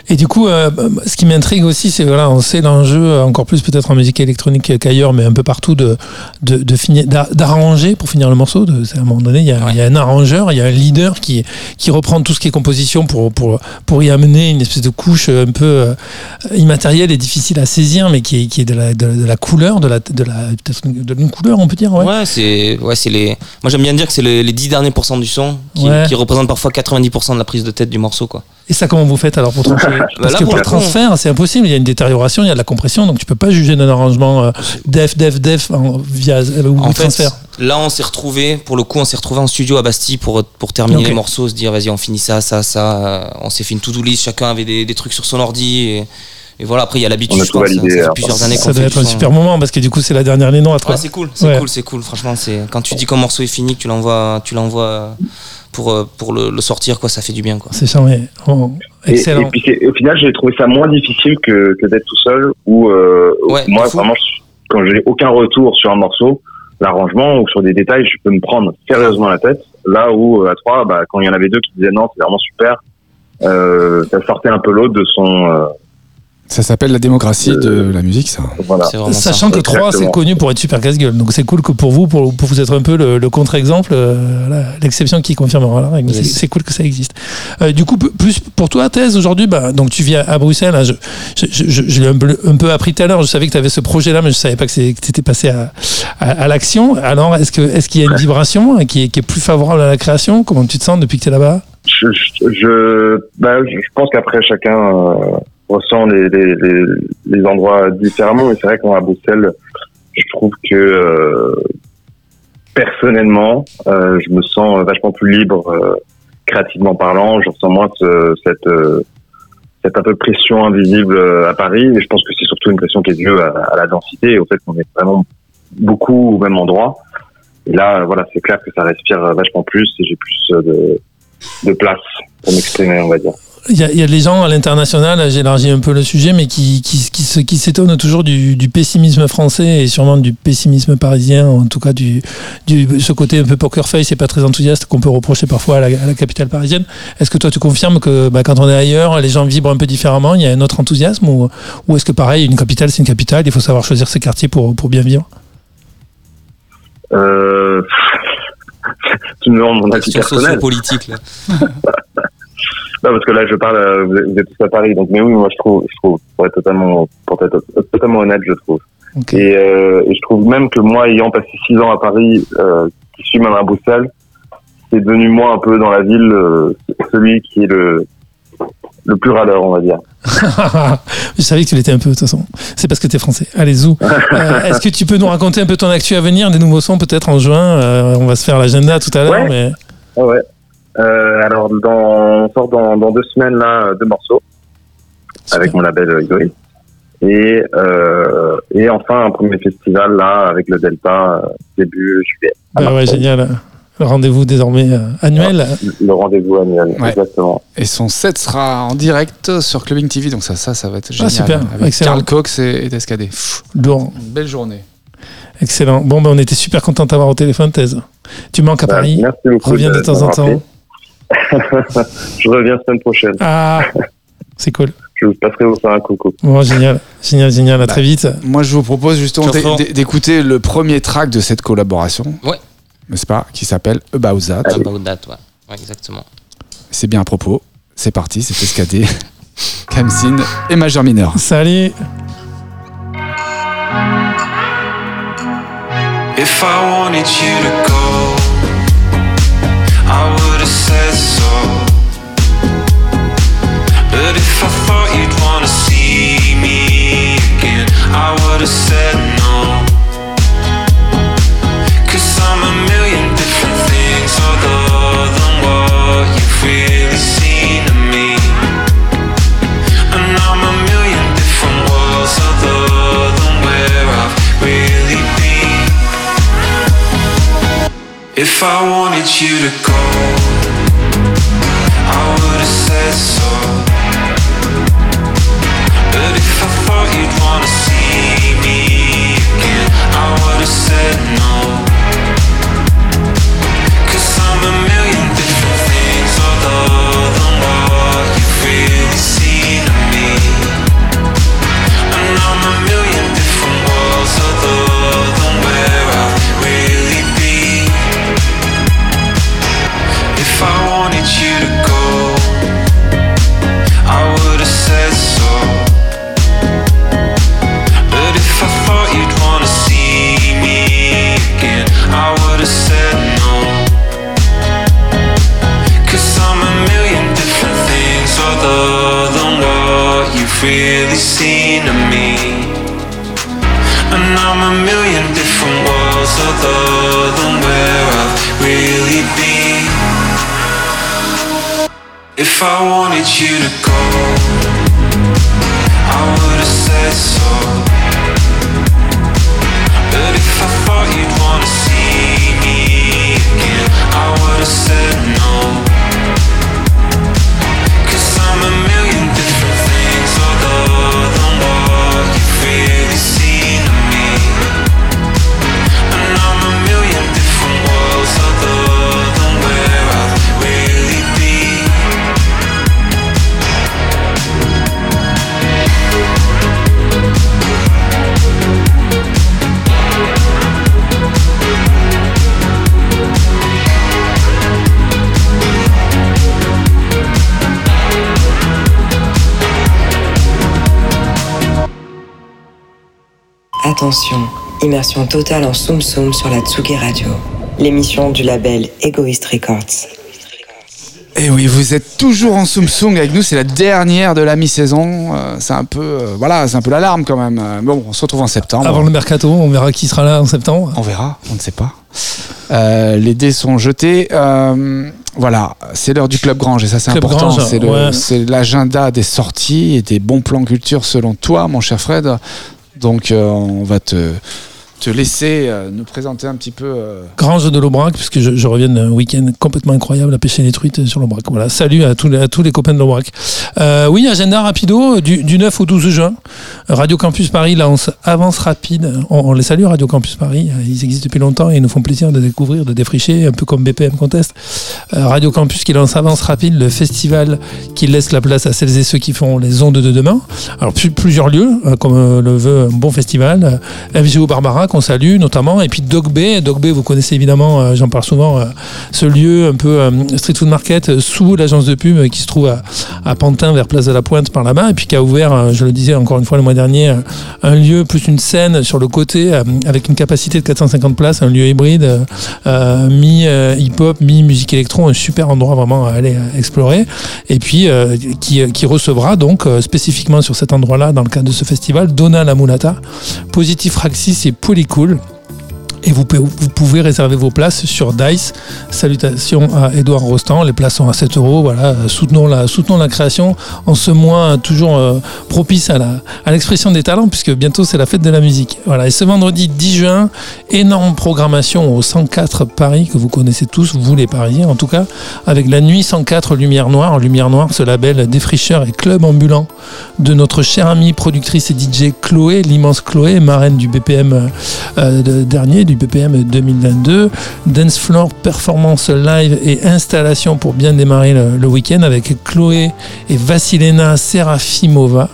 Et du coup, euh, ce qui m'intrigue aussi, c'est voilà, on sait l'enjeu encore plus peut-être en musique électronique qu'ailleurs, mais un peu partout de de, de finir d'a- d'arranger pour finir le morceau. De, c'est à un moment donné, il y, a, Ouais. il y a un arrangeur, il y a un leader qui qui reprend tout ce qui est composition pour pour pour y amener une espèce de couche un peu euh, immatérielle et difficile à saisir, mais qui est, qui est de la de, de la couleur, de la de la peut-être une- de une couleur, on peut dire. Ouais. Ouais, c'est ouais, c'est les. Moi j'aime bien dire que c'est les, les 10 derniers pourcents du son qui, Ouais. qui représentent parfois 90% de la prise de tête du morceau quoi. Et ça, comment vous faites alors pour trancher Parce là, que pour le transfert, c'est impossible. Il y a une détérioration, il y a de la compression, donc tu peux pas juger d'un arrangement euh, def, def, def en- via euh, ou En fait, transfert. là, on s'est retrouvé, pour le coup, on s'est retrouvé en studio à Bastille pour, pour terminer les morceaux, se dire, vas-y, on finit ça, ça, ça. Euh, On s'est fait une to-do list, chacun avait des, des trucs sur son ordi. Et, et voilà, après, il y a l'habitude, je pense. Ça, validé, ça fait plusieurs années Ça doit être un super moment parce que du coup, c'est la dernière ligne droite. Ouais, c'est cool, c'est Ouais. cool, c'est cool. Franchement, c'est quand tu dis qu'un morceau est fini, que tu l'envoies, tu l'envoies pour, euh, pour le, le sortir, quoi, ça fait du bien, quoi. C'est charmé. Oh, Et, excellent. et puis au final, j'ai trouvé ça moins difficile que, que d'être tout seul. Où euh, Ouais, moi vraiment, je, quand j'ai aucun retour sur un morceau, l'arrangement ou sur des détails, je peux me prendre sérieusement la tête. Là où euh, à trois, bah, quand il y en avait deux qui disaient non, c'est vraiment super, euh, ça sortait un peu l'autre de son. euh, Ça s'appelle la démocratie de la musique, ça. voilà. Ça. Sachant que 3 c'est connu pour être super casse-gueule. Donc c'est cool que pour vous, pour, pour vous être un peu le, le contre-exemple, euh, voilà, l'exception qui confirmera la règle. C'est- Yes. C'est cool que ça existe. Euh, du coup, plus pour toi, Thèse, aujourd'hui, bah, donc tu vis à, à Bruxelles. hein, je je, je, je l'ai un peu, un peu appris tout à l'heure. Je savais que tu avais ce projet-là, mais je savais pas que étais passé à, à, à l'action. Alors, est-ce qu'il y a une vibration hein, qui est, qui est plus favorable à la création? Comment tu te sens depuis que tu es là-bas? Je, je, je, bah, je je pense qu'après chacun euh, ressent les, les, les, les endroits différemment. Mais c'est vrai qu'à Bruxelles, je trouve que euh, personnellement, euh, je me sens vachement plus libre euh, créativement parlant. Je ressens moins ce- cette euh, cette un peu pression invisible euh, à Paris. Et je pense que c'est surtout une pression qui est due à, à la densité et au fait qu'on est vraiment beaucoup au même endroit. Et là, voilà, c'est clair que ça respire vachement plus et j'ai plus euh, de de place pour m'exprimer, on va dire. Il y, a, il y a des gens à l'international, j'élargis un peu le sujet, mais qui, qui, qui, qui s'étonnent toujours du, du pessimisme français et sûrement du pessimisme parisien, en tout cas du, du ce côté un peu poker face et pas très enthousiaste qu'on peut reprocher parfois à la, à la capitale parisienne. Est-ce que toi tu confirmes que bah, quand on est ailleurs, les gens vibrent un peu différemment, il y a un autre enthousiasme ou, ou est-ce que pareil, une capitale c'est une capitale, il faut savoir choisir ses quartiers pour, pour bien vivre? Euh... tu me demandes mon avis personnel. sociopolitique. Là. Non, parce que là, je parle, euh, vous êtes, tous à Paris, donc mais oui, moi je trouve, je trouve, pour être totalement, pour être totalement honnête, je trouve. Et, euh, et je trouve même que moi, ayant passé six ans à Paris, euh, qui suis même à Bruxelles, c'est devenu moi un peu dans la ville euh, celui qui est le le plus râleur, on va dire. Je savais que tu l'étais un peu de toute façon. C'est parce que tu es français. Allez, Zou. Euh, Est-ce que tu peux nous raconter un peu ton actu à venir, des nouveaux sons peut-être en juin? On va se faire l'agenda tout à l'heure. Ouais. Mais... Ah ouais. Euh, alors, dans, on sort dans, dans deux semaines là deux morceaux avec mon label euh, Egoist. Et, euh, et enfin un premier festival là avec le Delta euh, début juillet. Ah ouais, génial. Le rendez-vous désormais euh, annuel. Le rendez-vous annuel, Ouais. exactement. Et son set sera en direct sur Clubbing TV, donc ça, ça, ça va être génial. Ah, super, Avec excellent. Karl Cox et, et Lourd. Une belle journée. Excellent. Bon, ben, on était super content de t'avoir au téléphone, Thèse. Tu manques à Bah, Paris. merci beaucoup. Reviens de temps en temps. Je reviens semaine prochaine. Ah, c'est cool. Je vous passerai vous faire un coucou. Bon, génial. Génial, génial. À Bah, très vite. Moi, je vous propose justement d'écouter le premier track de cette collaboration. Ouais. N'est-ce pas? Qui s'appelle About That. About that, ouais. Ouais, exactement. C'est bien à propos. C'est parti, c'est Escadé, Kamsin et Major Mineur. Salut. If I wanted you to go, I would said so. But if I thought you'd wanna see me again, I would have said no. Cause I'm a million different things other than what you've really seen of me. And I'm a million different worlds other than where I've really been. If I wanted you to go, said so. But if I thought you'd want to see me again, I would have said no. If I wanted you to go, I would have said so. But if I thought you'd wanna see me again, I would said no. Attention, immersion totale en Soum Soum sur la Tsugi Radio, l'émission du label Egoist Records. Et Eh oui, vous êtes toujours en Soum Soum avec nous, c'est la dernière de la mi-saison. Euh, c'est un peu, euh, voilà, c'est un peu l'alarme quand même. Euh, Bon, on se retrouve en septembre. Avant le mercato, on verra qui sera là en septembre. On verra, on ne sait pas. Euh, les dés sont jetés. Euh, voilà, c'est l'heure du Club Grange et ça c'est important. Ouais. c'est l'agenda des sorties et des bons plans culture selon toi, mon cher Fred. Donc euh, on va te, te laisser euh, nous présenter un petit peu. euh, Grange de l'Aubrac, puisque je, reviens d'un week-end complètement incroyable à pêcher des truites sur l'Aubrac. Voilà, salut à tous les, copains de l'Aubrac. Euh, oui, agenda rapido, du, du 9 au 12 juin. Radio Campus Paris lance Avance Rapide. On, les salue, Radio Campus Paris. Ils existent depuis longtemps et ils nous font plaisir de découvrir, de défricher, un peu comme BPM Contest. Radio Campus qui lance Avance Rapide, le festival qui laisse la place à celles et ceux qui font les ondes de demain. Alors, plus- plusieurs lieux, euh, comme le veut un bon festival. FGO Barbara, qu'on salue notamment. Et puis Dog Bay. Dog Bay, vous connaissez évidemment, euh, j'en parle souvent, euh, ce lieu un peu euh, street food market sous l'agence de pub qui se trouve à, Pantin, vers Place de la Pointe par là-bas. Et puis qui a ouvert, je le disais encore une fois le mois dernier, un lieu plus une scène sur le côté avec une capacité de 450 places, un lieu hybride, mi-hip-hop, mi-musique électro, un super endroit vraiment à aller explorer. Et puis qui, recevra donc spécifiquement sur cet endroit-là, dans le cadre de ce festival, Donna la Mulata, Positif Raxis et Polycool. Et vous pouvez, réserver vos places sur Dice. Salutations à Edouard Rostand. Les places sont à 7 euros. Voilà, soutenons la, soutenons la création en ce mois toujours euh, propice à à l'expression des talents, puisque bientôt c'est la fête de la musique. Voilà. Et ce vendredi 10 juin, énorme programmation au 104 Paris que vous connaissez tous, vous les Parisiens en tout cas, avec la nuit 104 Lumière Noire. Lumière Noire, ce label défricheur et club ambulant de notre chère amie productrice et DJ Chloé, l'immense Chloé, marraine du BPM euh, de- dernier, du BPM 2022. Dance Floor Performance Live et installation pour bien démarrer le, le week-end avec Chloé et Vasilena Serafimova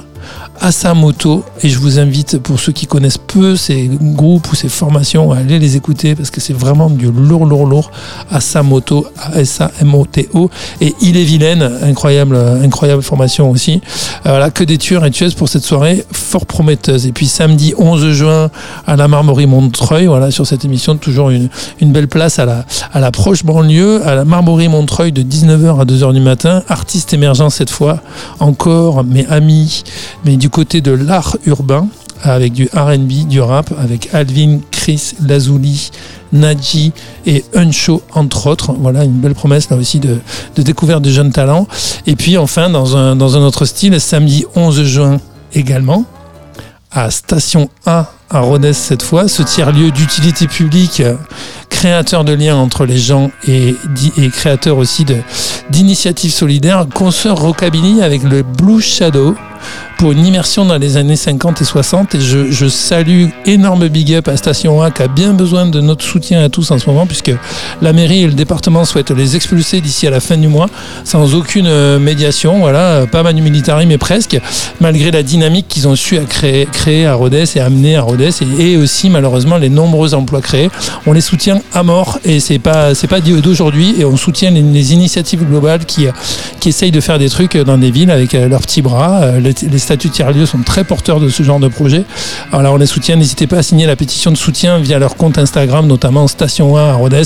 à sa moto et je vous invite pour ceux qui connaissent peu ces groupes ou ces formations à aller les écouter parce que c'est vraiment du lourd lourd lourd à sa moto A S A M O T O. Et il est vilaine incroyable incroyable formation aussi. Euh, voilà que des tueurs et tueuses pour cette soirée fort prometteuse. Et puis samedi 11 juin à la Marmorie Montreuil voilà sur cette émission toujours une, une belle place à la à la proche banlieue à la Marmorie Montreuil de 19h à 2h du matin. Artiste émergent cette fois encore mes amis mais du côté de l'art urbain avec du R&B, du rap, avec Alvin, Chris, Lazuli, Nadji et Uncho entre autres. Voilà une belle promesse là aussi de, découverte de jeunes talents. Et puis enfin dans un, dans un autre style, samedi 11 juin également, à Station A à Rodez cette fois, ce tiers-lieu d'utilité publique, créateur de liens entre les gens et, créateur aussi d'initiatives solidaires, consoeur rockabilly avec le Blue Shadow pour une immersion dans les années 50 et 60 et je, salue énorme big up à Station A qui a bien besoin de notre soutien à tous en ce moment puisque la mairie et le département souhaitent les expulser d'ici à la fin du mois sans aucune euh, médiation. Voilà pas manu militari mais presque. Malgré la dynamique qu'ils ont su à créer, créer à Rodez et amener à Rodez et, et aussi malheureusement les nombreux emplois créés. On les soutient à mort et c'est pas c'est pas d'aujourd'hui et on soutient les, les initiatives globales qui qui essayent de faire des trucs dans des villes avec euh, leurs petits bras. Euh, Les, les statuts tiers-lieux sont très porteurs de ce genre de projet. Alors là, on les soutient. N'hésitez pas à signer la pétition de soutien via leur compte Instagram, notamment Station 1 à Rodez.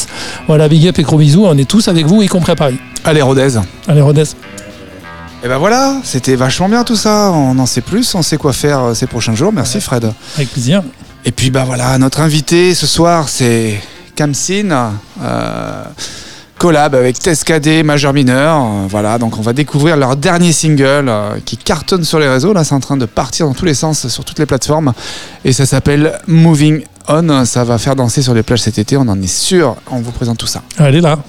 Voilà, big up et gros bisous. On est tous avec vous, y compris à Paris. Allez, Rodez. Allez, Rodez. Et ben voilà, c'était vachement bien tout ça. On en sait plus, on sait quoi faire euh, ces prochains jours. Merci Fred. Avec plaisir. Et puis bah voilà, notre invité ce soir c'est Kamsin, euh, collab avec Tescadé, Majeur Mineur. Euh, voilà, donc on va découvrir leur dernier single euh, qui cartonne sur les réseaux. Là, c'est en train de partir dans tous les sens sur toutes les plateformes et ça s'appelle Moving On. Ça va faire danser sur les plages cet été, on en est sûr. On vous présente tout ça. Allez là.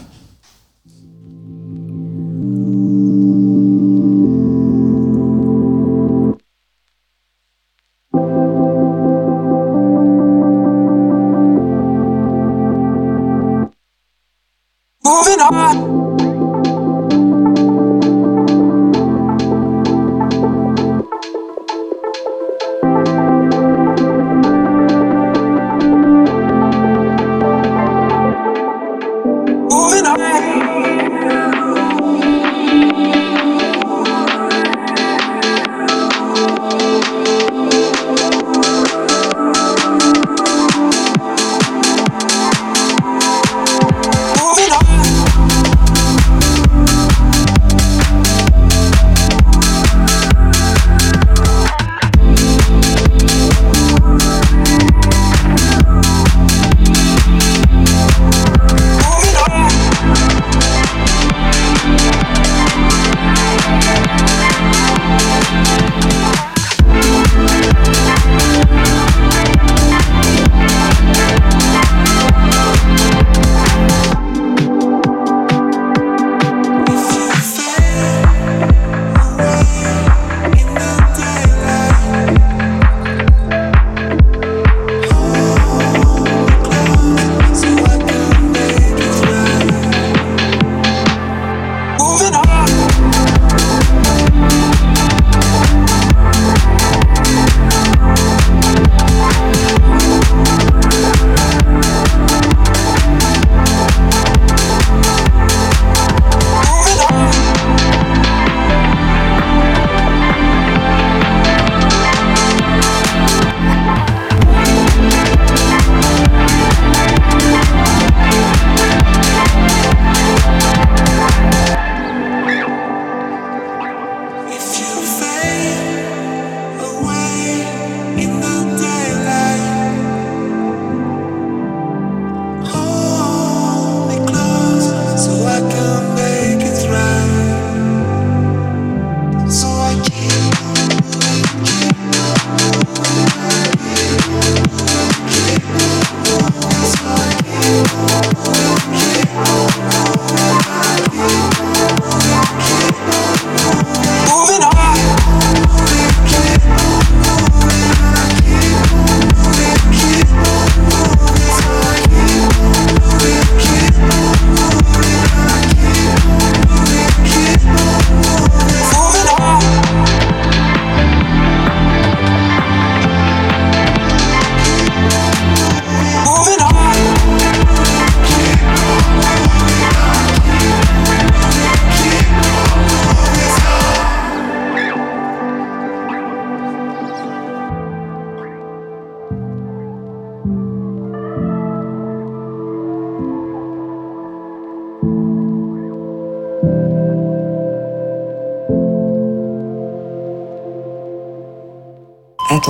Moving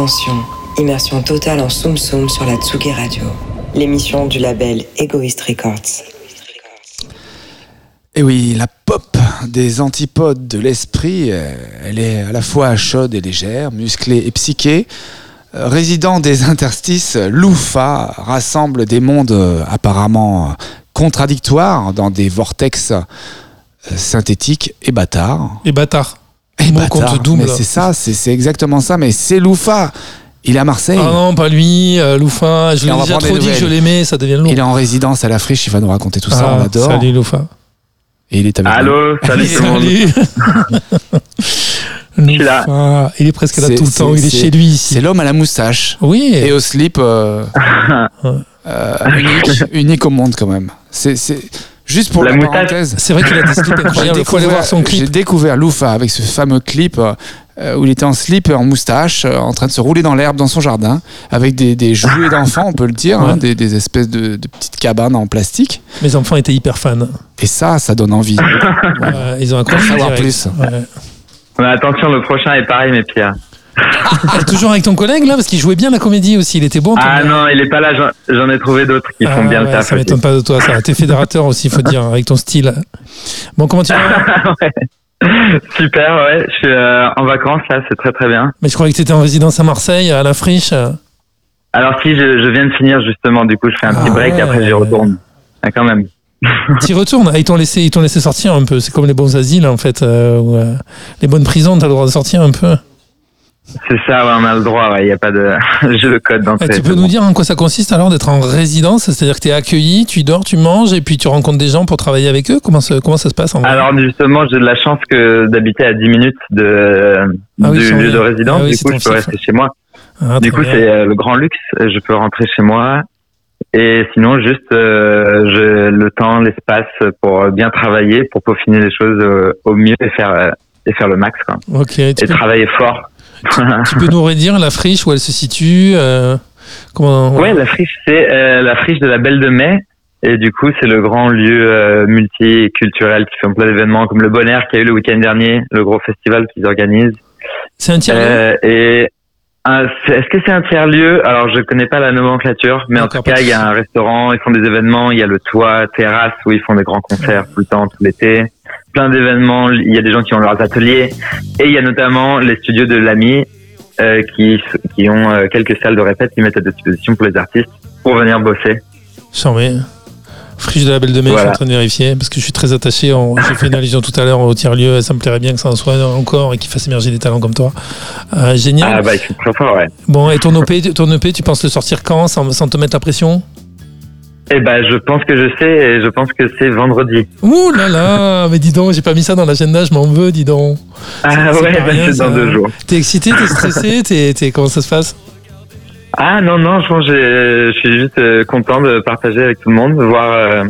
Attention, immersion totale en Soum Soum sur la Tsugi Radio. L'émission du label Egoist Records. Et oui, la pop des antipodes de l'esprit, euh, elle est à la fois chaude et légère, musclée et psychée. Euh, Résident des interstices, Loufa rassemble des mondes euh, apparemment contradictoires dans des vortex synthétiques et bâtards. Et bâtard. Et Mot bâtards, contre double. mais c'est ça, c'est c'est exactement ça, mais c'est Loufa. Il est à Marseille. Ah non, pas lui, euh, Loufa. Je l'ai déjà trop dit que je l'aimais, ça devient lourd. Il est en résidence à la friche, il va nous raconter tout ça, Ah, on l'adore. Salut Loufa. Et il est avec nous. Allô, salut tout le monde. Il est presque là tout le temps, il est chez lui ici. C'est l'homme à la moustache. Oui. Et au slip, euh, euh, unique, unique au monde quand même. C'est c'est- juste pour La la, moustache. parenthèse. C'est vrai qu'il a des slips J'ai incroyables. Il faut aller voir son j'ai clip. découvert Loufa avec ce fameux clip euh, où il était en slip, en moustache, euh, en train de se rouler dans l'herbe dans son jardin, avec des, des jouets d'enfants, on peut le dire, hein, des, des espèces de, de petites cabanes en plastique. Mes enfants étaient hyper fans. Et ça, ça donne envie. Ouais, ils ont accroché. savoir plus. Ouais. Mais attention, le prochain est pareil, mais pire. Ah, toujours avec ton collègue là, parce qu'il jouait bien la comédie aussi. Il était bon. Ah non, il est pas là, j'en- ai trouvé d'autres qui font Ah bien le taf. Ça m'étonne pas de toi, ça. T'es fédérateur aussi, faut dire, avec ton style. Bon, comment tu vas Super, ouais, je suis euh, en vacances là, c'est très très bien. Mais je croyais que t'étais en résidence à Marseille, à la friche. Alors si, je, je viens de finir justement, du coup je fais un petit Ah break ouais. et après j'y retourne. Ah, quand même. T'y retournes. Ils t'ont laissé, ils t'ont laissé sortir un peu. C'est comme les bons asiles en fait, euh, ou, euh, les bonnes prisons. T'as le droit de sortir un peu. C'est ça, ouais, on a le droit, il n'y a pas de jeu de code Eh, d'entrée. tu peux nous bon. dire en quoi ça consiste alors d'être en résidence? C'est-à-dire que t'es accueilli, tu dors, tu manges et puis tu rencontres des gens pour travailler avec eux? Comment ça, comment ça se passe en Alors justement, j'ai de la chance que d'habiter à 10 minutes de, Ah oui, du lieu de résidence. ah oui, du coup, je peux rester chez moi. Ah, Du coup, c'est euh, le grand luxe. Je peux rentrer chez moi. Et sinon, juste euh, je, le temps, l'espace pour bien travailler, pour peaufiner les choses euh, au mieux et faire et faire le max, quoi. Ok. Tu Et peux, travailler fort. tu peux nous redire la friche où elle se situe euh, Comment Ouais, la friche, c'est euh, la friche de la Belle de Mai. Et du coup, c'est le grand lieu euh, multiculturel qui fait plein d'événements comme le Bon Air qui a eu le week-end dernier, le gros festival qu'ils organisent. C'est un tiers. Euh, et un- est-ce que c'est un tiers lieu Alors, je connais pas la nomenclature, mais en tout cas, il y a un restaurant, ils font des événements, il y a le toit, terrasse où ils font des grands concerts tout le temps, tout l'été. Plein d'événements, il y a des gens qui ont leurs ateliers, et il y a notamment les studios de l'AMI euh, qui, qui ont euh, quelques salles de répète qui mettent à disposition pour les artistes pour venir bosser. Charmé. Friche de la Belle de Mai, je suis en train de vérifier parce que je suis très attaché. en- J'ai fait une allusion tout à l'heure au tiers-lieu. et Ça me plairait bien que ça en soit encore et qu'il fasse émerger des talents comme toi. Euh, génial. Ah bah, très forts, ouais. Bon, et ton OP, ton EP, tu penses le sortir quand sans, sans te mettre la pression? Eh ben, je pense que je sais, et je pense que c'est vendredi. Ouh là là Mais dis donc, j'ai pas mis ça dans l'agenda, je m'en veux, dis donc. Ah c'est ouais, bah, rien, c'est dans deux jours. T'es excité, t'es stressé, t'es, t'es- comment ça se passe? Ah non, non, je pense que je suis juste euh, content de partager avec tout le monde, de voir euh,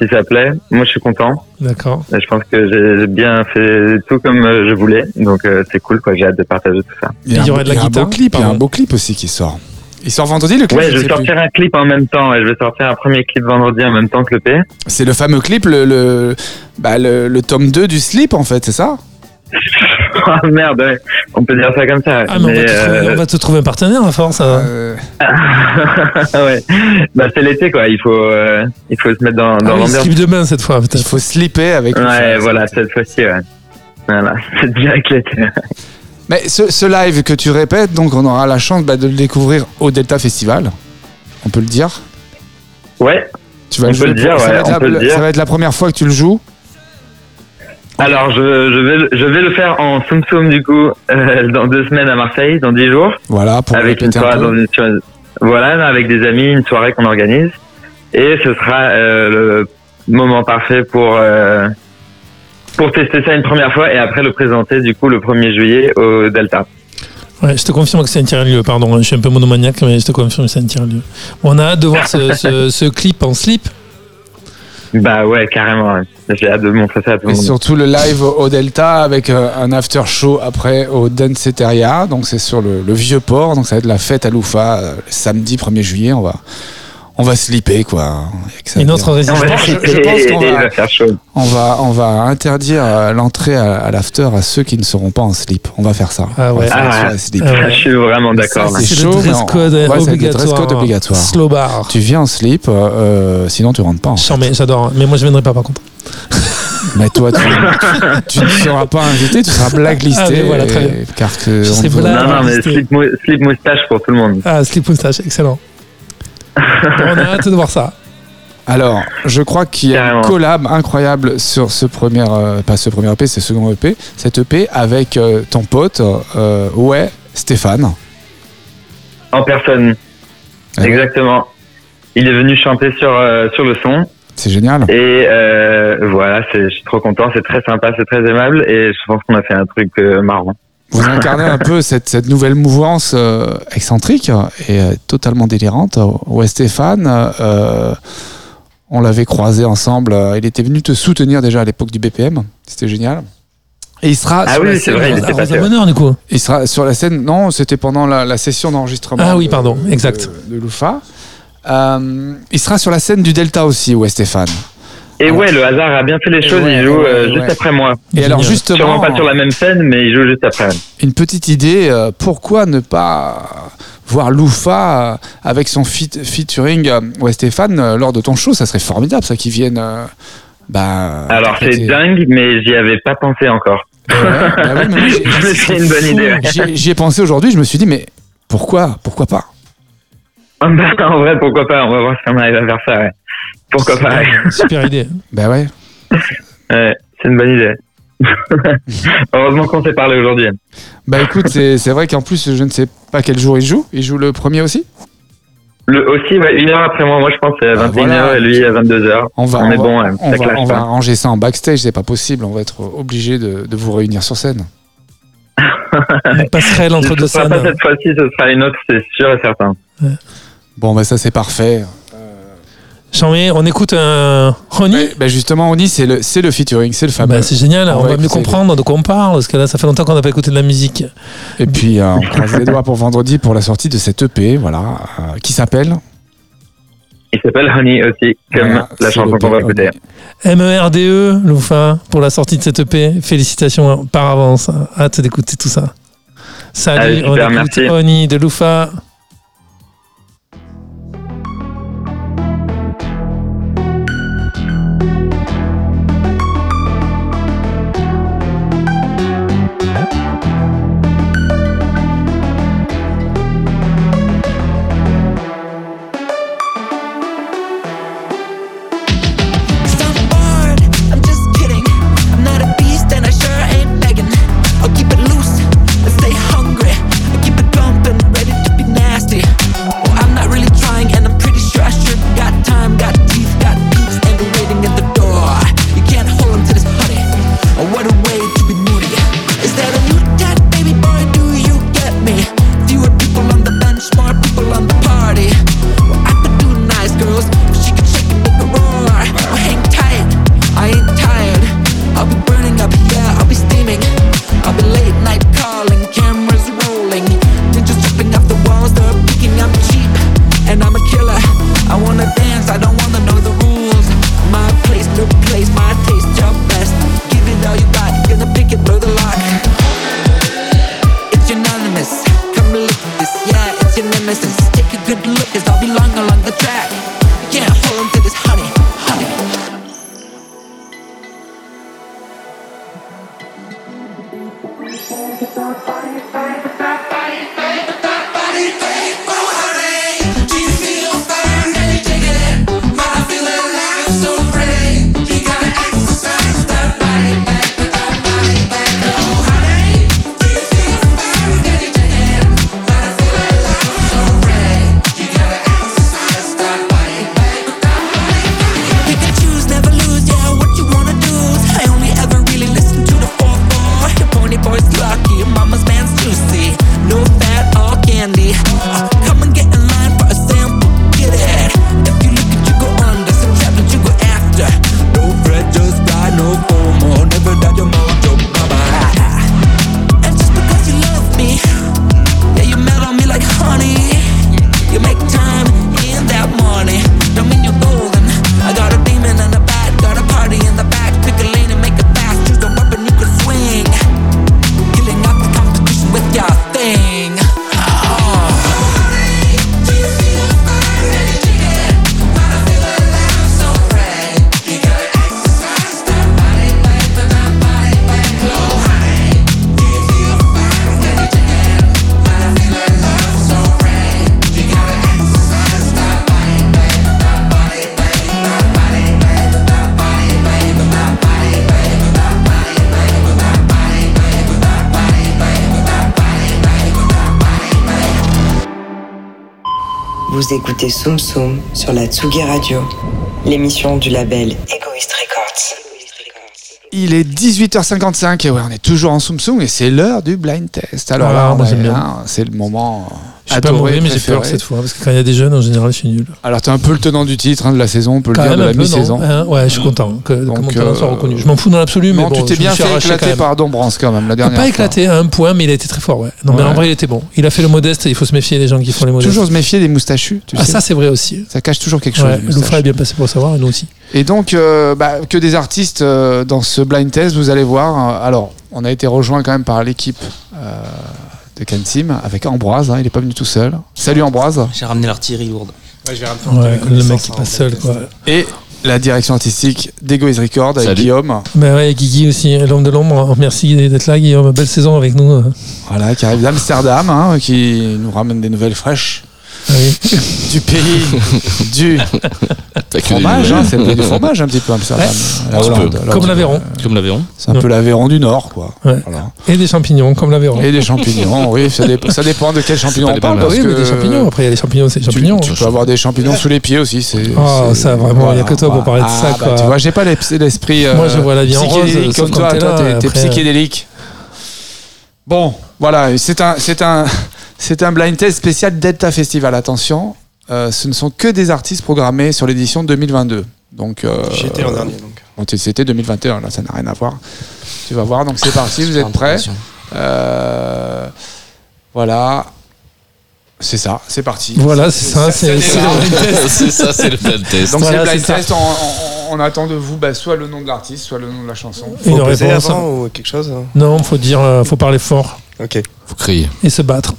si ça plaît. Moi, je suis content. D'accord. Et Je pense que j'ai bien fait tout comme euh, je voulais. Donc, euh, c'est cool, quoi. J'ai hâte de partager tout ça. Il y un aurait de la guitare, il y a un beau clip aussi qui sort. Il sort vendredi le clip Ouais, je vais plus. sortir un clip en même temps. Ouais, je vais sortir un premier clip vendredi en même temps que le P. C'est le fameux clip, le, le, bah, le, le tome 2 du slip en fait, c'est ça? Oh merde, ouais. On peut dire ça comme ça. Ah, mais, on, va Mais, te trouver, euh, on va te trouver un partenaire à force. hein. Euh, ouais. Bah, c'est l'été, quoi. Il faut, euh, il faut se mettre dans, dans Ah l'ambiance. slip de bain cette fois, peut-être. Il faut slipper avec. le Ouais, voilà, cette fois-ci, ouais. Voilà, c'est direct l'été. Mais ce, ce live que tu répètes, donc on aura la chance bah, de le découvrir au Delta Festival. On peut le dire. Ouais. Tu vas On le peut jouer le dire, ça, ouais, va on la, peut le dire. ça va être la première fois que tu le joues. Alors, je, je, vais, le- je vais le faire en Soum Soum, du coup, euh, dans deux semaines à Marseille, dans dix jours. Voilà, pour avec une un soirée dans une Voilà, avec des amis, une soirée qu'on organise. Et ce sera euh, le moment parfait pour, euh, pour tester ça une première fois et après le présenter, du coup, le 1er juillet au Delta. Ouais, je te confirme que c'est un tiers-lieu, pardon. hein, Je suis un peu monomaniaque, mais je te confirme que c'est un tiers-lieu. On a hâte de voir ce, ce, ce clip en slip. Bah ouais, carrément. ouais. J'ai hâte de montrer ça à tout le Et monde. surtout le live au Delta avec euh, un after show après au Danceteria. Donc c'est sur le, le vieux port. Donc ça va être la fête à Loufa euh, samedi 1er juillet. On va, on va slipper quoi. Dire. autre On résistance. va je- pense et qu'on va-. On va, on va interdire euh, l'entrée à, à l'after à ceux qui ne seront pas en slip. On va faire ça. Ah ouais. Ah. Ah. Je suis vraiment d'accord. C'est chaud, le mais dress code ouais, c'est le obligatoire. dress code obligatoire. Slow bar. Tu viens en slip, euh, euh, sinon tu rentres pas. en. Chambé, j'adore. Mais moi, je viendrai pas par contre. Mais toi, tu, tu- tu ne seras pas invité, tu seras blacklisté. Ah, mais voilà, très bien. et- Car que Je on serai ne veut- black- Non, non, mais slip, mou- slip moustache pour tout le monde. Ah, slip moustache, excellent. On a hâte de voir ça. Alors, je crois qu'il y a une collab incroyable sur ce premier, euh, pas ce premier EP, c'est ce second EP, cette EP avec euh, ton pote, euh, ouais, Stéphane. En personne, ouais, exactement. Il est venu chanter sur, euh, sur le son. C'est génial. Et euh, voilà, c'est- je suis trop content. C'est très sympa, c'est très aimable. Et je pense qu'on a fait un truc euh, marrant. Vous incarnez un peu cette, cette nouvelle mouvance euh, excentrique et euh, totalement délirante. Ouais, Stéphane, euh, on l'avait croisé ensemble. euh, Il était venu te soutenir déjà à l'époque du BPM. C'était génial. Et il sera, Ah sur oui, la c'est scène, vrai, il Rosa. Bonheur, du coup. il sera sur la scène. Non, c'était pendant la, la session d'enregistrement. Ah oui, de- pardon, exact. De, de Loufa. Euh, il sera sur la scène du Delta aussi, ouais, Stéphane. Et ouais, le hasard a bien fait les choses. Ouais, il joue ouais, euh, ouais. juste après moi. Et alors justement, Sûrement pas sur la même scène, mais il joue juste après. une petite idée, euh, pourquoi ne pas voir Loufa euh, avec son feat- featuring euh, ouais, Stéphane euh, lors de ton show? Ça serait formidable, ça, qui vienne. euh, bah, Alors c'est dingue, mais j'y avais pas pensé encore. Ouais, bah c'est une bonne fou. idée, j'y ai pensé aujourd'hui, je me suis dit, mais pourquoi Pourquoi pas? Ah bah, en vrai, pourquoi pas On va voir si on arrive à faire ça. Ouais. Pourquoi pas. Super idée. Bah ouais. Ouais, C'est une bonne idée. Heureusement qu'on s'est parlé aujourd'hui. Bah écoute, c'est c'est vrai qu'en plus, je ne sais pas quel jour il joue. Il joue le premier aussi? Le aussi, ouais, une heure après moi, moi je pense c'est à Ah, 21h voilà. et lui à 22h. On va, On est va- bon, ouais, on va, on va pas. arranger ça en backstage, c'est pas possible. On va être obligé de, de vous réunir sur scène. Une passerelle entre Ce deux sera scènes. pas cette fois-ci, ce sera une autre, c'est sûr et certain. Bon, bah ça c'est parfait. Chambé, on écoute un Honey Bah, bah, justement, Oni, c'est le, c'est le featuring, c'est le fameux. Bah, c'est génial, On on, va va mieux comprendre de quoi on parle, parce que là, ça fait longtemps qu'on n'a pas écouté de la musique. Et puis, euh, on croise les doigts pour vendredi pour la sortie de cette EP, voilà, euh, qui s'appelle Il s'appelle Honey aussi, comme Voilà, la chanson qu'on va écouter. MERDE, E, Loufa, pour la sortie de cette EP. Félicitations par avance. Hâte d'écouter tout ça. Salut, Allez, super, on écoute merci. Honey de Loufa. Vous écoutez Soum Soum sur la Tsugi Radio, l'émission du label Egoist Records. Il est 18h55 et ouais, on est toujours en Soum Soum et c'est l'heure du blind test. Alors Ah, là, moi, on j'aime est bien. là, c'est le moment Je suis pas mauvais, mais j'ai peur cette fois. Parce que quand il y a des jeunes, en général, je suis nul. Alors t'es un peu le tenant du titre hein, de la saison, on peut Quand le dire, de la mi-saison. Hein, Ouais, je suis content que, Donc, mon talent soit euh, reconnu. Je m'en fous dans l'absolu, mais Non, bon, tu t'es bien fait éclater par Dombrance quand même la dernière Pas éclaté à un point, mais il a été très fort. Ouais. Non, mais en vrai, il était bon. Il a fait le modeste. Il faut se méfier des gens qui font les modestes. Toujours se méfier des moustachus, tu ah, ça, c'est vrai aussi. Ça cache toujours quelque chose. Loufra est bien passé pour savoir, et nous aussi. Et donc, euh, bah, que des artistes euh, dans ce blind test, vous allez voir. Euh, Alors, on a été rejoint quand même par l'équipe de Kansim avec Ambroise. hein, il n'est pas venu tout seul. Salut Ambroise. J'ai ramené l'artillerie lourde. Ouais, le mec qui passe seul, quoi. Et la direction artistique d'Egoist Record avec Salut. Guillaume. Mais ouais, Guigui aussi, l'homme de l'ombre. Merci d'être là, Guillaume. Belle saison avec nous. euh. Voilà, qui arrive d'Amsterdam, hein, qui nous ramène des nouvelles fraîches Ah oui. du pays du fromage. hein, c'est du fromage un petit peu Amsterdam. Ouais. La Hollande, Comme l'Aveyron. Comme l'Aveyron. C'est un peu l'Aveyron du Nord, quoi. Ouais. Voilà. Et des champignons, comme l'Aveyron. Et des champignons, oui, ça, dépend- ça dépend de quels champignons on parle. parce oui, mais des champignons. Après, il y a les champignons, c'est Tu, champignons. tu peux avoir des champignons sous les pieds aussi. Oh, ça, vraiment, il y a que toi pour parler de ça, Ah, bah, quoi. tu vois, j'ai pas l'es- l'esprit. euh, Moi, je vois la vie en rose, comme toi. t'es psychédélique. Bon, voilà, c'est un, c'est un, c'est un blind test spécial Delta Festival. Attention, euh, ce ne sont que des artistes programmés sur l'édition 2022. Donc, euh, J'y étais l'an dernier, donc. c'était 2021, là, ça n'a rien à voir. Tu vas voir, donc c'est parti, vous êtes prêts? Euh, Voilà. C'est ça, c'est parti. Voilà, c'est ça. C'est ça, c'est le blind test. Donc Voilà, c'est le blind test, on, on- on attend de vous bah, soit le nom de l'artiste, soit le nom de la chanson. Une Faut poser réponse. avant ou quelque chose hein? Non, faut dire, euh, faut parler fort Ok. Faut crier. et se battre.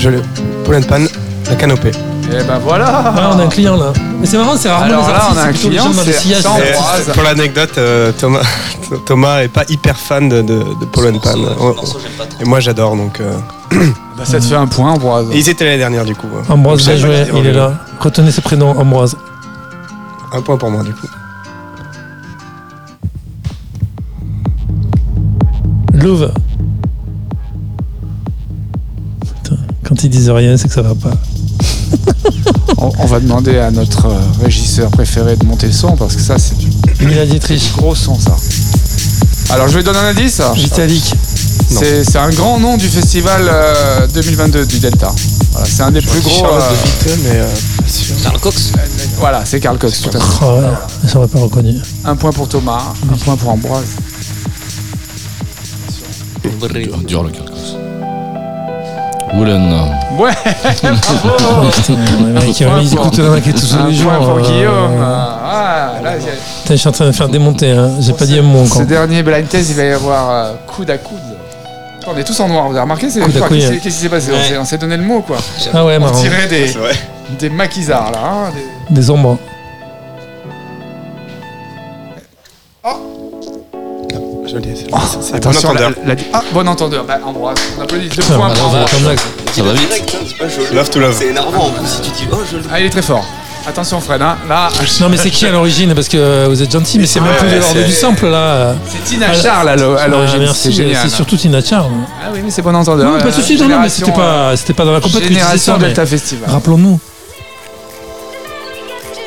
Je le. Paul Pan, la canopée. Et ben voilà Ah, on a un client là. Mais c'est marrant, c'est rarement Alors les là, artistes, on a un client, c'est. Pour l'anecdote, euh, Thomas, Thomas est pas hyper fan de, de, de Paul Pan. Oh, Et moi j'adore donc. euh, Bah, Ça te fait un point, Ambroise. Et ils étaient l'année dernière du coup. hein. Ambroise, bien joué, il est là. Retenez ses prénoms, Ambroise. Un point pour moi du coup. Louvre. Quand ils disent rien, c'est que ça va pas. On, on va demander à notre euh, régisseur préféré de monter le son parce que ça, c'est du Mila Dietrich, gros son, ça. Alors, je vais donner un indice. Vitalik. C'est un grand nom du festival euh, 2022 du Delta. Voilà, c'est un des plus gros. Charlotte euh, de mais euh, pas sûr. Karl Cox voilà, c'est Karl Cox. tout à fait. Oh, ouais, j'aurais pas reconnu. Un point pour Thomas, un point pour Ambroise. Dur, le. Woolen. Ouais, ils pour- écoutent le mec et tous un les jours. pour euh, Guillaume. Ah, là, je suis en train de faire démonter, hein. j'ai pas dit un mot Ce encore. dernier blind test, il va y avoir euh, coude à coude. On est tous en noir, vous avez remarqué Qu'est-ce qui s'est passé On Ouais. s'est- On s'est donné le mot quoi. Ah ouais, On marrant. tirait des, des maquisards là. hein, des- Des ombres. C'est- Oh, c'est- C'est bon entendeur. la- la- ah, bon entendeur. Bah, Ambroise, on applaudit. Deux Putain, points pour Ambroise. Ça va vite. Love to love. C'est énervant en plus si tu dis oh je le. Ah, il est très fort. Attention Fred, hein. là, Non, mais c'est qui à l'origine? Parce que euh, vous êtes gentil, mais c'est même Ouais, plus de l'ordre c'est- du sample là. c'est Tina Charles à l'o- à Ah, l'origine. merci, c'est génial. c'est surtout Tina Charles. Ah oui, mais c'est bon entendeur. Non, pas de Euh, soucis, non, mais génération, c'était pas, c'était pas dans la disais Génération Delta Festival. Rappelons-nous.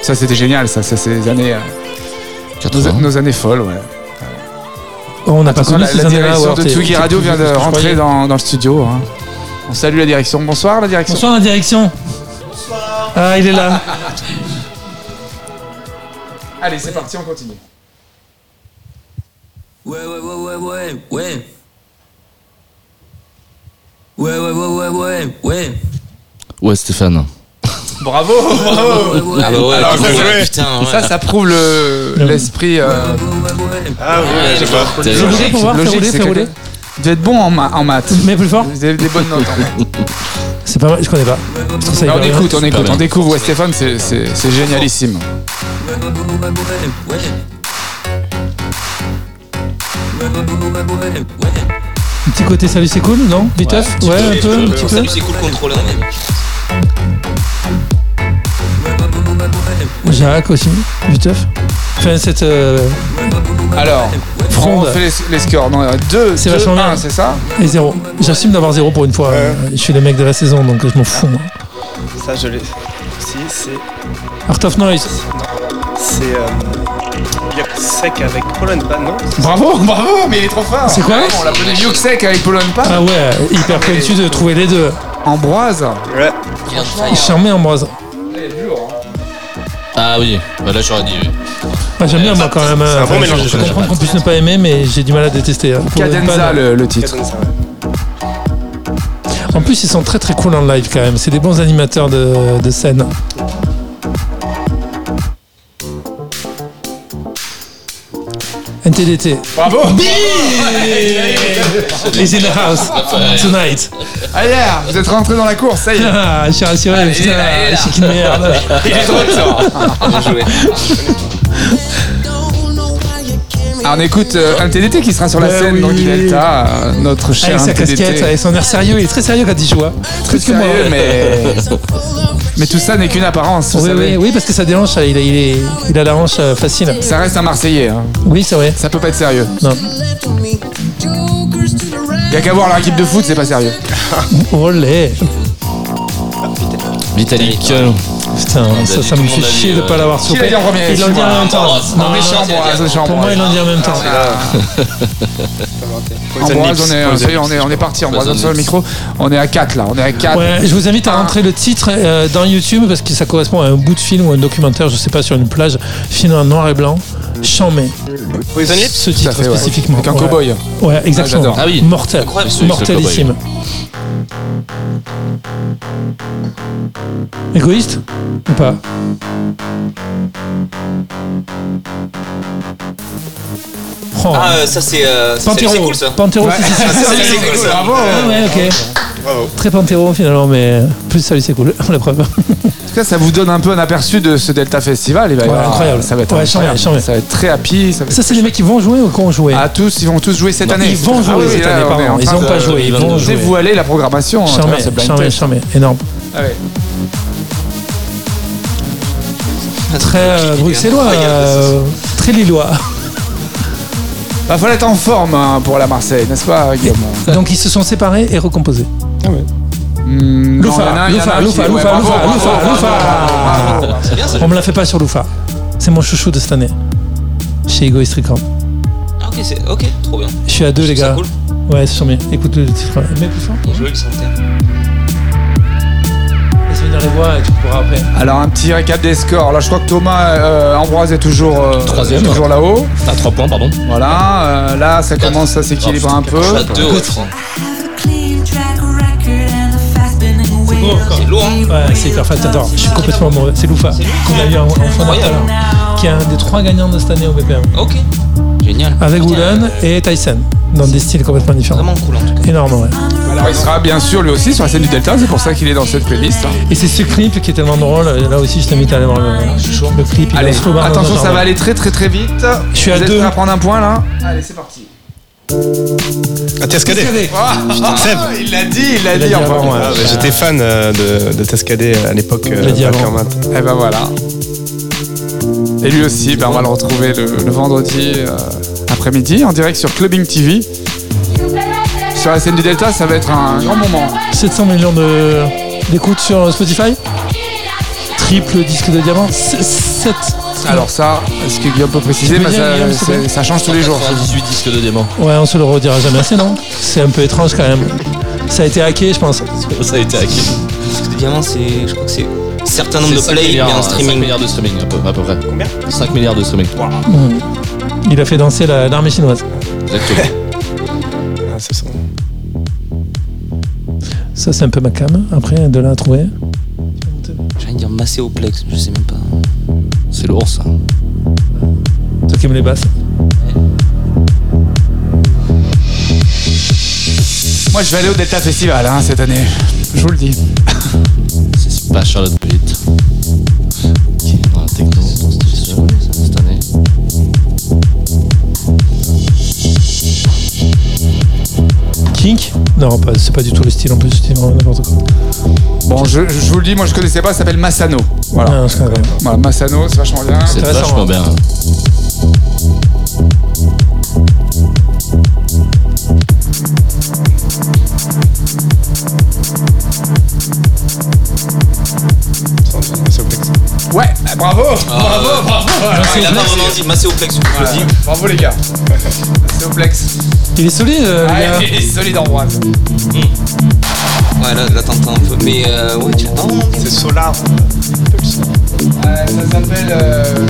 Ça, c'était génial, ça, ça c'est les années, euh, nos, 80. nos années folles, ouais. Oh, on n'a pas connu la, la direction de Tsugi Radio vient de rentrer dans le studio. hein. On salue la direction. Bonsoir la direction. Bonsoir la direction. Ah, il est là. Allez, c'est parti, on continue. Ouais, ouais, ouais, ouais, ouais, ouais. Ouais, ouais, ouais, ouais, ouais, ouais. Ouais, Stéphane. Bravo, bravo. Ah bah ouais, Alors, putain, ça, vrai. putain, ouais. Ça, ça prouve le- l'esprit. euh, Ah oui, Ouais, je je vois. T'es- Fais rouler pour voir, fais logique, rouler, c'est fais que- rouler. Vous être bon en, ma- en maths. Mais plus fort Vous avez des bonnes notes en maths. C'est pas mal, je connais pas. Je trouve ça on bien. écoute, on écoute, bien. on découvre. Ouais, Stéphane, c'est- c'est c'est génialissime. Un petit côté salut, c'est cool, non? Viteuf? Ouais, un peu, un petit peu. Salut, c'est cool contrôleur. Jacques aussi, Viteuf. Enfin, cette. euh, Alors, Fronde. On fait les, les scores. Non, 2, C'est 2, vachement 1, bien. c'est ça Et zéro. J'assume d'avoir zéro pour une fois. Euh, Je suis le mec de la saison, donc je m'en fous. moi. Ça, je l'ai. Si, c'est. Art of Noise. C'est. Euh, Sec avec Paul Pan, non Bravo, bravo, mais il est trop fort. C'est quoi On l'appelait Yuxek avec Paul Pan. Ah ouais, hyper pointu de trouver les deux. Ambroise. Ouais. Charmé Ambroise. Ah oui, bah là j'aurais dit. oui. Ah, J'aime bien moi quand même. C'est un bon Enfin, mélange Je, de je choses. comprends qu'on puisse ne pas aimer, mais j'ai du mal à détester. hein. Cadenza, le, le titre. Cadenza, ouais. En plus, ils sont très très cool en live quand même. C'est des bons animateurs de, de scène. NTDT. Bravo. Les in the house tonight. Allez, vous êtes rentrés dans la course, ça y est. Ah, je suis rassuré, putain, je suis qu'une merde. Il est de retour. Bien joué. Ah, on écoute euh, un TDT qui sera sur la Bah scène oui. dans du Delta, euh, notre cher Avec sa TDT. casquette, avec son air sérieux, il est très sérieux quand il joue. hein. Très Plus que moi. sérieux, mais... mais tout ça n'est qu'une apparence, vous Oui, savez. oui, oui, parce que ça dérange, il a, il est, il a la hanche euh, facile. Ça reste un Marseillais, hein. Oui, c'est vrai. ça peut pas être sérieux. Non. Y a qu'à voir leur équipe de foot, c'est pas sérieux. Olé. Vitalik. Putain, ça, ça me fait chier de euh, pas l'avoir Qui soupé. l'a dit en premier Ils l'ont dit en même temps. Non, mais c'est Pour moi, ils l'ont dit en même temps. Ambroise, on est, ça y est, on est, on est parti, Ambroise, Poison sur le micro. On est à 4 là, on est à 4. Ouais, je vous invite à rentrer le titre euh, dans YouTube parce que ça correspond à un bout de film ou un documentaire, je sais pas, sur une plage, film en noir et blanc. Chamé. Poison Lips Ce titre fait, spécifiquement. Avec un Ouais. cowboy. Ouais, exactement. Ah oui. Mortel. Mortelissime. Égoïste Ou pas Oh. Ah, euh, ça c'est. euh, cool ça. Panthéro, Ouais. Salut, c'est cool ça. Bravo. Ouais, ouais, ok. Bravo. Très Panthéro finalement, mais plus salut, c'est cool. La preuve. En tout cas, ça vous donne un peu un aperçu de ce Delta Festival. Ouais, incroyable. Ça va être Ouais, incroyable. Ça va être très happy. Ça c'est les mecs qui vont jouer ou qui ont joué Ah, tous, ils vont tous jouer cette année. Ils vont Ah jouer oui, cette année, est pardon. Ils n'ont pas joué, ils vont jouer. Dévoiler la programmation. Charmé, ce blind charmé, énorme. Ah ouais. Très euh, bruxellois, euh, très lillois. Bah, faut être en forme hein, pour la Marseille, n'est-ce pas, Guillaume? Donc ils se sont séparés et recomposés. Hmm, non, Loufa, il y en a- il y en a Loufa, Loufa, ouais, Loufa, bravo, Loufa, bravo, Loufa, bravo, Loufa. bravo, bravo. C'est bien ça. On me la fait pas sur Loufa. C'est mon chouchou de cette année. Chez Egoist Record. Ok, c'est. Ok, trop bien. Je suis à deux, les C'est gars. cool. Ouais, c'est charmé. Écoute le titre. Mets plus fort. Joué le. Laisse venir les voix et tu pourras après. Alors, un petit récap des scores. Là, je crois que Thomas euh, Ambroise est toujours, euh, Troisième. toujours là-haut. Ah, 3 points, pardon. Voilà. euh, là, ça commence à s'équilibrer un peu. Je suis à deux, ouais, je crois. beau encore. C'est lourd, hein. Ouais, c'est hyper fat, j'adore. Je suis complètement amoureux. C'est Loufa. Qu'on a eu en, en fin d'heure, qui est un des trois gagnants de cette année au BPM. Ok. Génial. Avec Woolen et Tyson. Dans des styles complètement différents. Vraiment cool en tout cas. Énorme, ouais. Alors, il sera bien sûr lui aussi sur la scène du Delta. C'est pour ça qu'il est dans cette playlist. hein. Et c'est ce clip qui est tellement drôle. Là aussi, je t'invite à aller voir le, le clip. Il est Allez, slow dans attention, ça va aller très très très vite. Je suis à Vous êtes deux. prêts à prendre un point là? Allez, c'est parti. Ah, Tescadé. Ah, Seb. il l'a dit, il l'a dit dit en avant, premier. ouais. Ah, bah, J'étais fan euh, de, de Tescadé à l'époque. Je l'ai dit avant. Bakermat. Et ben voilà. Et lui aussi, ben on va le retrouver le, le vendredi euh, après-midi en direct sur Clubbing TV. Sur la scène du Delta, ça va être un grand moment. 700 millions de- d'écoutes sur Spotify. Triple disque de diamant. 7. Alors ça, est-ce que Guillaume peut préciser? Mais dire, ça, Guillaume, ça change tous les jours. 18 disques de diamant. Ouais, on se le redira jamais assez, non C'est un peu étrange quand même. Ça a été hacké, je pense. Ça a été hacké. Disque de diamant, c'est. Je crois que c'est. Certain nombre de 5 plays et un 5 streaming. milliards de streaming, à peu, à peu près. Combien 5 milliards de streaming. Mm. Il a fait danser la- l'armée chinoise. Exactement. Ah, c'est ça. Ça, c'est un peu ma cam. Après, de là à trouver. J'ai envie de dire Macéoplex, je sais même pas. C'est lourd ça. Toi qui aimes les basses. Moi, je vais aller au Delta Festival hein, cette année. Je vous le dis. C'est pas Charlotte Non, c'est pas du tout le style en plus, c'est vraiment euh, n'importe quoi. Bon, je, vous le dis, moi je connaissais pas, ça s'appelle Massano. Voilà. Ah, Massano, c'est vachement bien. C'est vachement hein. bien. Ouais, bah, bravo, bravo, bravo. Il a pas vraiment dit, massé au plex, je le dis. Bravo les gars. Massé au plex. Il est solide, euh, le Ouais, gars. il est solide Ambroise. Ouais, là, là t'entends un peu. Mais euh, ouais, tu dit. C'est Solar. Ouais, ça s'appelle euh,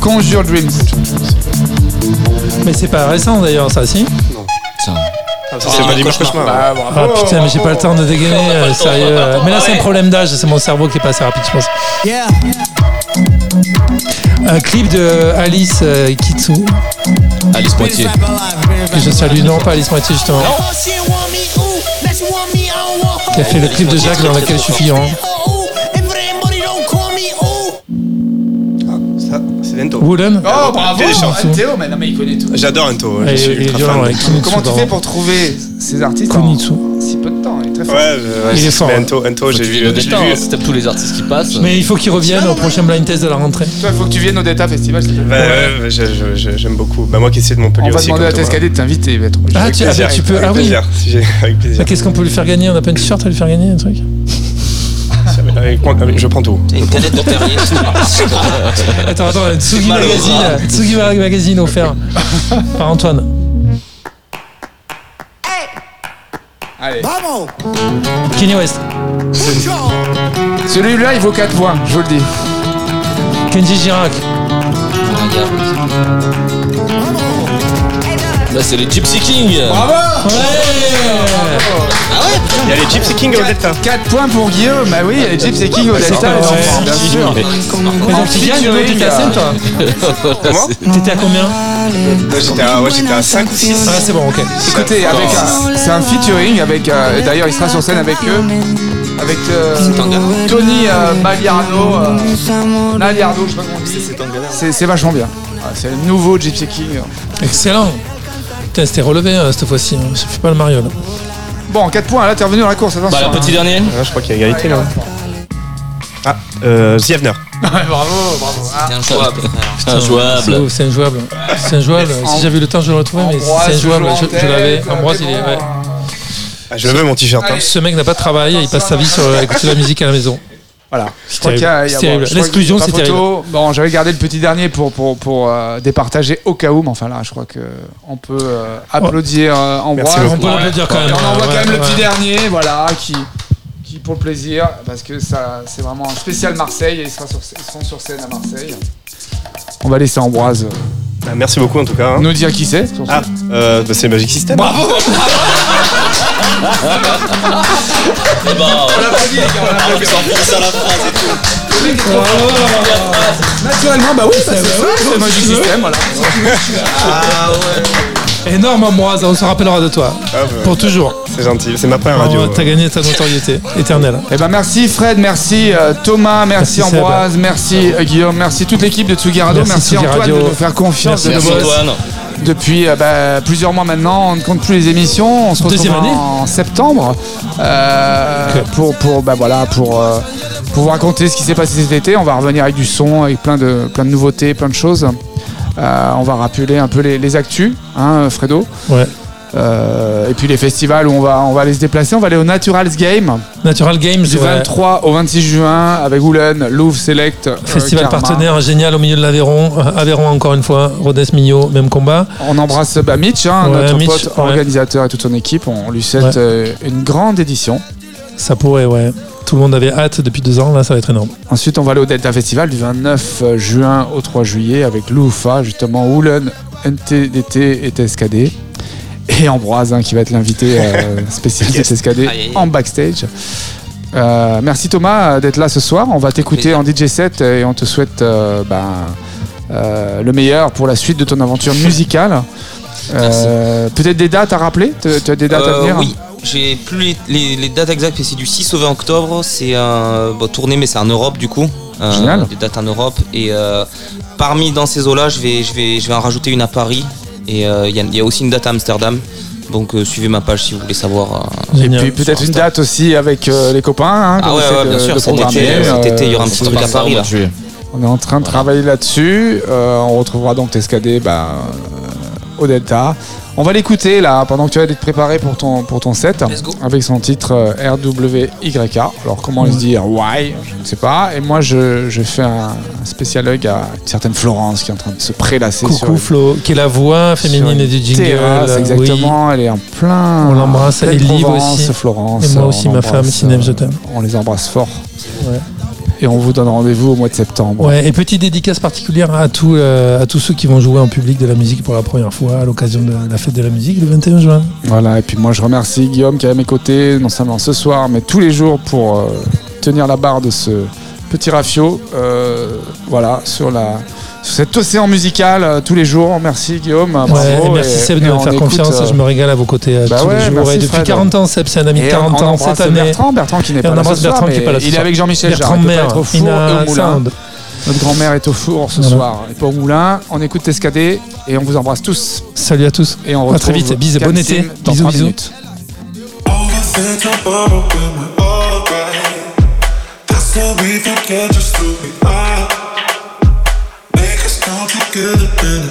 Conjure Dreams. Mais c'est pas récent d'ailleurs, ça, si Tiens. Ah, ça, c'est pas Cauchemar. Bah, Ah bravo. putain, mais j'ai pas le temps de dégainer, euh, sérieux. Mais là, c'est un problème d'âge, c'est mon cerveau qui est pas assez rapide, je pense. Un clip de Alice euh, Kitsu, Alice Poitiers. Que je salue, non pas Alice Moitié justement, qui a fait le clip de Jacques dans lequel je suis figurant. Ça, c'est Ento. Wooden Oh, bravo. Théo, mais non, mais il connaît tout. J'adore Ento. Et- Je suis ultra violent, fan. Comment tu fais pour trouver ces artistes Kunitsu. Ouais, Il est fort, hein. Ento, Ento, j'ai vu. vu. hein, tous les artistes qui passent. Mais il faut qu'il revienne au prochain blind test de la rentrée. Toi, il faut que tu viennes au Data Festival. Ouais, je- j'aime beaucoup. Bah, moi qui essaie de Montpellier On va aussi. demander à. TSKD de t'inviter. il va être- Ah, tu, ah, plaisir, bah, tu peux. avec Ah oui. plaisir, Avec plaisir. Bah, Qu'est-ce qu'on peut lui faire gagner? On n'a pas un t-shirt à lui faire gagner, un truc? Je prends tout. T'as une canette de Perrier. Attends, attends, un Tsugi Magazine, Tsugi Magazine offert par Antoine. Allez. Kenny West, Celui-là, il vaut 4 points, je vous le dis. Kenji Girac, Là, c'est les Gypsy King. Bravo Il y a les Gypsy King au Delta. 4 points pour Guillaume. Bah oui, les Gypsy King au Delta, ouais. bien sûr. Mais donc tu gagnes featuring, t'étais à 5 toi Comment T'étais à combien? J'étais à, ouais, j'étais à 5 ou 6. Ah c'est bon, ok. Écoutez, avec un- c'est un featuring avec. euh, et D'ailleurs, il sera sur scène avec eux. Avec euh, Tony euh, Magliardo. euh, je sais pas comment on dit. C'est c'est vachement bien. Ah, C'est le nouveau Gypsy King. Excellent. Putain, c'était relevé euh, cette fois-ci. hein. Je fais pas le Mario là. Bon, 4 points, là, t'es revenu dans la course, Bah, attention. le petit hein. dernier. Ah, je crois qu'il y a égalité là. Ah, euh, Zievner. Bravo, bravo. Ah, C'est injouable. C'est Injouable. C'est injouable. C'est injouable. Si j'avais eu le temps, je le retrouvais, mais Ambroise, c'est injouable. en Je, je l'avais. tête, Ambroise, c'est il est. Ah, je le veux mon t-shirt. hein. Ce mec n'a pas de travail, il passe sa vie sur euh, écouter la musique à la maison. Voilà. Je C'est crois qu'il y a- il y a- terrible. C'est terrible. bon, L'exclusion, j'avais gardé le petit dernier pour, pour, pour euh, départager au cas où, mais enfin là, je crois que on peut euh, applaudir euh, Ambroise. Merci beaucoup. On peut l'applaudir quand même. on envoie ouais, quand même le petit dernier, voilà, qui, qui pour le plaisir, parce que ça, c'est vraiment un spécial Marseille, et ils, sera sur, ils seront sur scène à Marseille. On va laisser Ambroise Ah, merci beaucoup en tout cas. hein. nous dire qui c'est. Ah, euh, bah, c'est Magic System. Bravo Eh ben, on s'enfonce à la phrase et tout. Naturellement, bah oui, bah, c'est c'est Magic System, voilà. Énorme Ambroise, on se rappellera de toi. Ah, bah, Pour toujours. c'est gentil, c'est ma première radio. Oh, T'as gagné ta notoriété éternelle. Eh ben merci Fred, merci euh, Thomas, merci, Merci Seb. Ambroise, merci euh, Guillaume, merci toute l'équipe de Tsugi Radio, Merci Antoine Radio. de nous faire confiance, de Merci nous Antoine. depuis euh, bah, plusieurs mois maintenant. On ne compte plus les émissions. On se retrouve Deuxième année. en septembre euh, pour pour bah voilà pour euh, pour vous raconter ce qui s'est passé cet été. On va revenir avec du son, avec plein de plein de nouveautés, plein de choses. Euh, on va rappeler un peu les, les actus, hein, Fredo. Ouais. Euh, et puis les festivals où on va on va aller se déplacer. On va aller au Naturals Game Natural Games, du ouais. 23 au 26 juin avec Oulen, Louvre Select, euh, Festival partenaire génial au milieu de l'Aveyron. Aveyron encore une fois. Rodez Mignot, même combat. On embrasse bah, Mitch, hein, Ouais, notre Mitch, pote ouais. organisateur et toute son équipe. On lui souhaite euh, une grande édition. Ça pourrait, ouais. Tout le monde avait hâte depuis deux ans. Là, ça va être énorme. Ensuite, on va aller au Delta Festival du 29 juin au 3 juillet avec Loufa, justement, Oulen, NTDT et TSKD. Et Ambroise, hein, qui va être l'invité euh, spécial de TSKD en backstage. Euh, merci Thomas euh, d'être là ce soir. On va t'écouter en DJ set et on te souhaite euh, ben, euh, le meilleur pour la suite de ton aventure musicale. Euh, Peut-être des dates à rappeler? Tu as des dates à Euh, venir? Oui, j'ai plus les, les- les dates exactes, mais c'est du 6 au 20 octobre. C'est un bon, tournée, mais c'est en Europe du coup. Euh, Génial. Des dates en Europe. Et euh, parmi dans ces eaux-là, je vais, je, vais, je vais en rajouter une à Paris. Et euh, il y, a- il y a aussi une date à Amsterdam. Donc euh, suivez ma page si vous voulez savoir. euh, Et puis peut-être une date aussi avec euh, les copains. hein, Ah ouais, de- bien sûr, de cet été, cet été, il y aura un petit On truc à Paris là. juillet. On est en train de travailler là-dessus. Euh, on retrouvera donc TSKD bah, euh, au Delta. On va l'écouter là pendant que tu vas te préparer pour ton, pour ton set avec son titre euh, RWYK. Alors comment il se dit Why Je ne sais pas. Et moi je, je fais un spécial hug à une certaine Florence qui est en train de se prélasser sur Coucou Flo, qui est la voix féminine du jingle. terrasse, oui. exactement. Elle est en plein. On l'embrasse. Liv Provence, aussi. Florence. Et moi aussi, ma femme, Sineb, je euh, t'aime. On les embrasse fort. Ouais. Et on vous donne rendez-vous au mois de septembre. Ouais, et petite dédicace particulière à, tous, euh, à tous ceux qui vont jouer en public de la musique pour la première fois à l'occasion de la fête de la musique le 21 juin. Voilà, et puis moi je remercie Guillaume qui est à mes côtés, non seulement ce soir, mais tous les jours pour euh, tenir la barre de ce petit rafio. euh, voilà, sur, la, sur cet océan musical euh, tous les jours. Merci Guillaume. bravo, Ouais, et merci et- Seb de et me on faire écoute, confiance. euh, Je me régale à vos côtés euh, bah tous ouais, les jours. merci, Et depuis Fred. 40 ans, Seb, c'est un ami de Et 40 on ans embrasse cette année. Bertrand, Bertrand qui n'est Et pas on là embrasse ce soir, Bertrand qui mais n'est pas là ce il est soir. avec Jean-Michel Bertrand Jarre, il peut pas Mère, être au four in et a au moulin. sound. Notre grand-mère est au four ce Voilà. soir et pas au moulin. On écoute Tescadé et on vous embrasse tous. Salut à tous. Et on À très retrouve vite. Bisous. Bon été. dans Bisous, 3 bisous. minutes. Overthink about it when we're alright. That's when we forget just get out.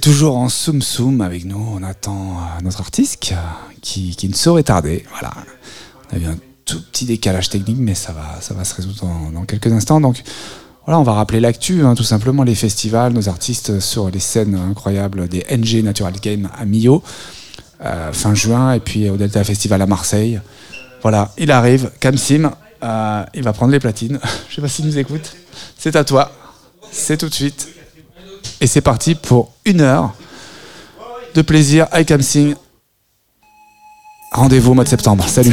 Toujours en Soum Soum avec nous. On attend euh, notre artiste qui, qui, ne saurait tarder. Voilà. On a eu un tout petit décalage technique, mais ça va, ça va se résoudre dans, dans quelques instants. Donc voilà, on va rappeler l'actu, hein, tout simplement les festivals, nos artistes sur les scènes incroyables des NG Natural Game à Millau, euh, fin juin, et puis au Delta Festival à Marseille. Voilà, il arrive, Kamsim, euh, il va prendre les platines. Je sais pas s'il nous écoute. C'est à toi. C'est tout de suite. Et c'est parti pour une heure de plaisir avec Kamsim. Rendez-vous au mois de septembre. Salut.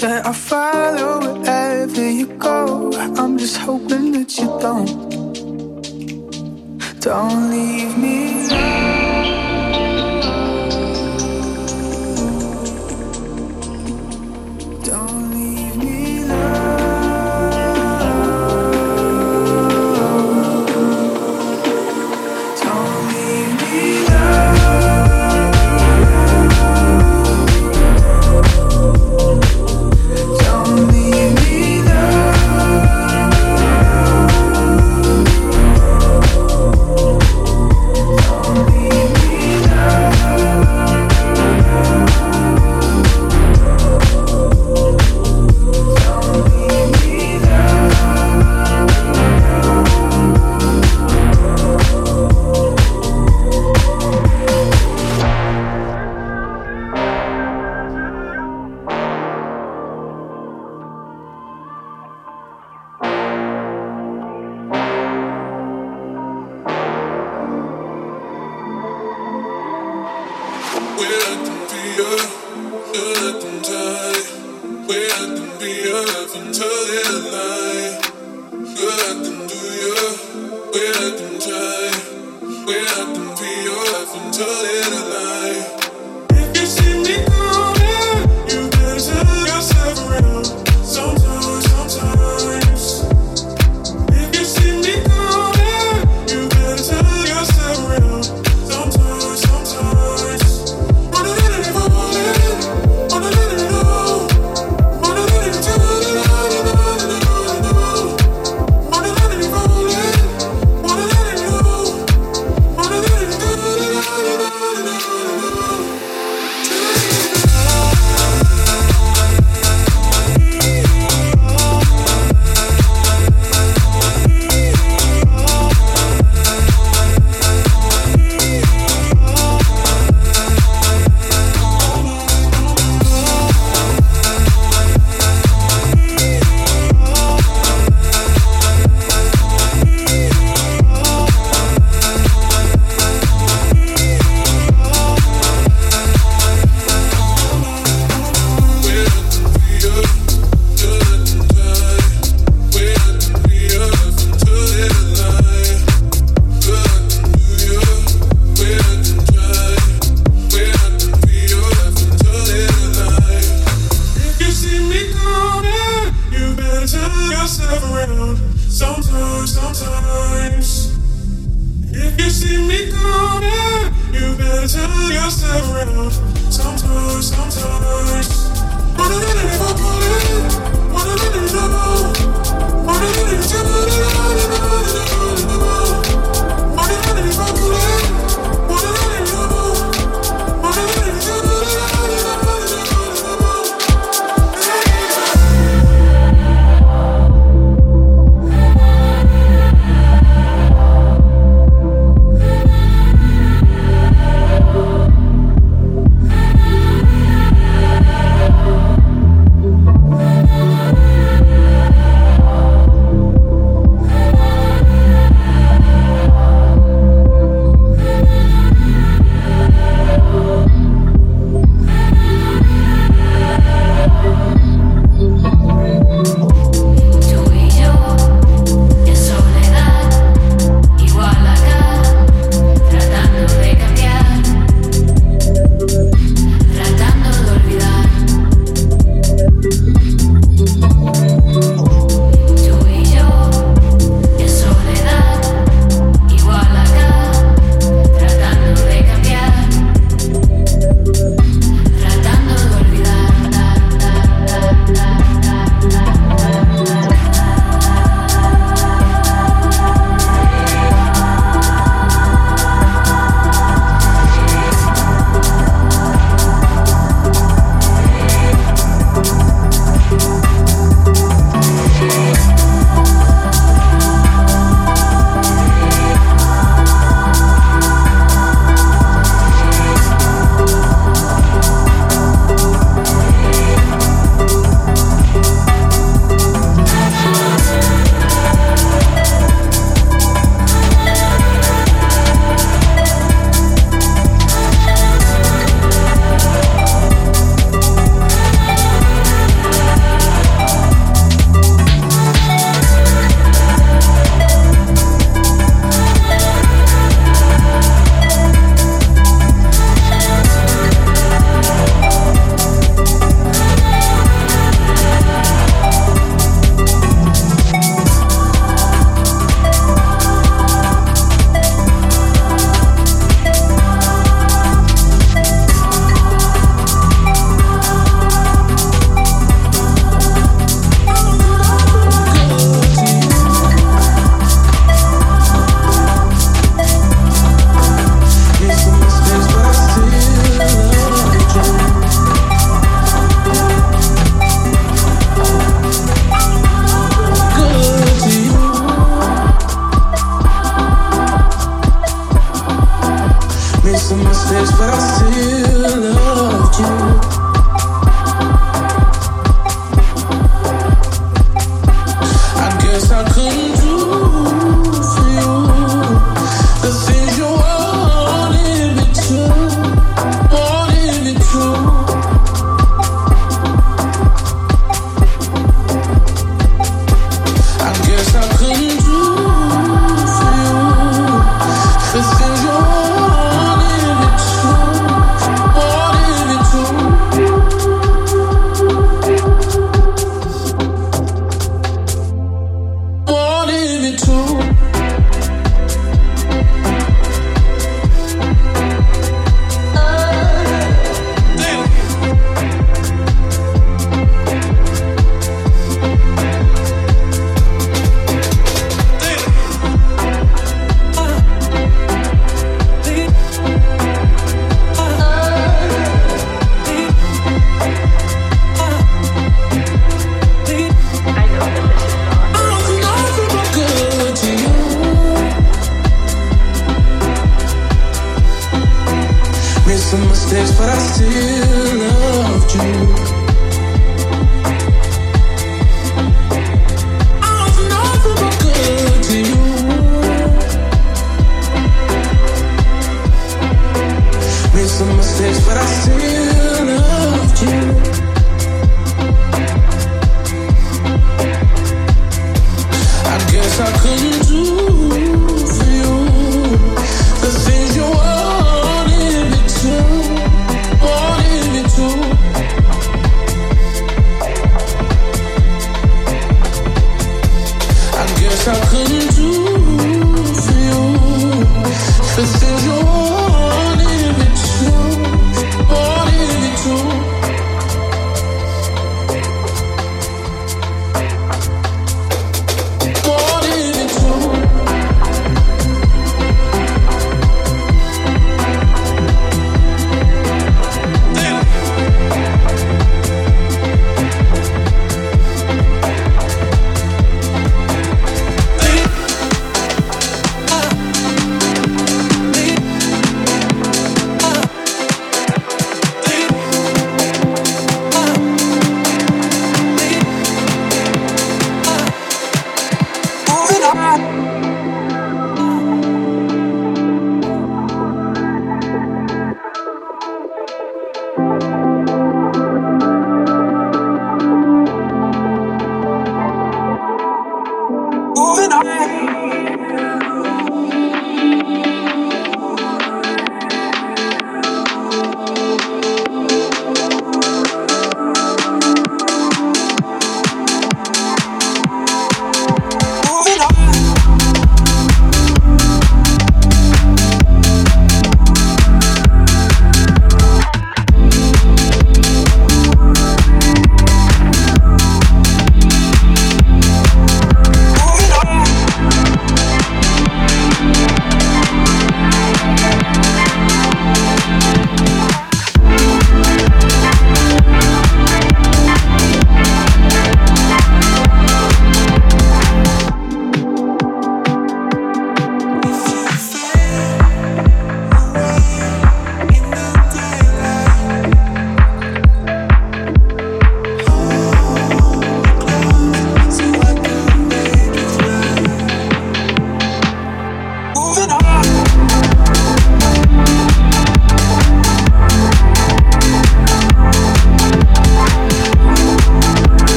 that I follow wherever you go. I'm just hoping that you don't. Don't leave me.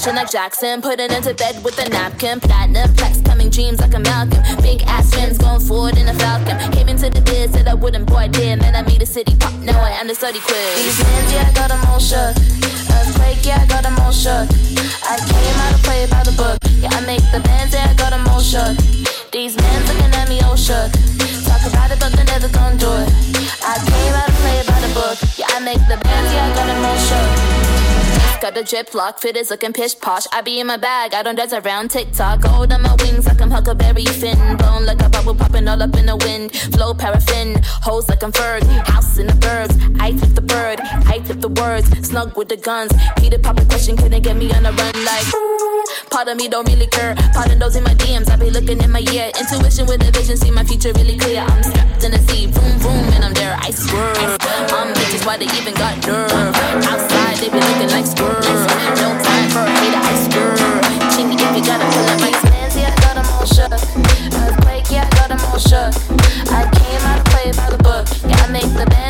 Fraction like Jackson. Put it into bed with a napkin. Platinum plex coming dreams like a Malcolm. Big ass rims going forward in a Falcon. Came into the biz, said I wouldn't, boy, damn. Man, I made a city pop. Now I am the study quiz. These mans, yeah, I got The drip lock, fit is looking pish posh. I be in my bag, I don't dance around TikTok. Gold on my wings like I'm Huckleberry Finn. Blown like a bubble popping all up in the wind. Flow paraffin, hoes like I'm Ferg. House in the burbs, I flip the bird, I flip the words. Snug with the guns. Peter Papa question couldn't get me on the run like. Part of me don't really care. Part those in my DMs, I be looking in my ear. Intuition with a vision, see my future really clear. I'm strapped in the sea, boom boom, and I'm there. I swear. I'm bitches, why they even got nerve. Outside, they be looking like squirrels. No time for a hater, I swear. Chingy, if you gotta pull up my spans, yeah, I got 'em all shook. Earthquake, yeah, I got 'em all shook. I came out to play by the book. Yeah, I make the bands,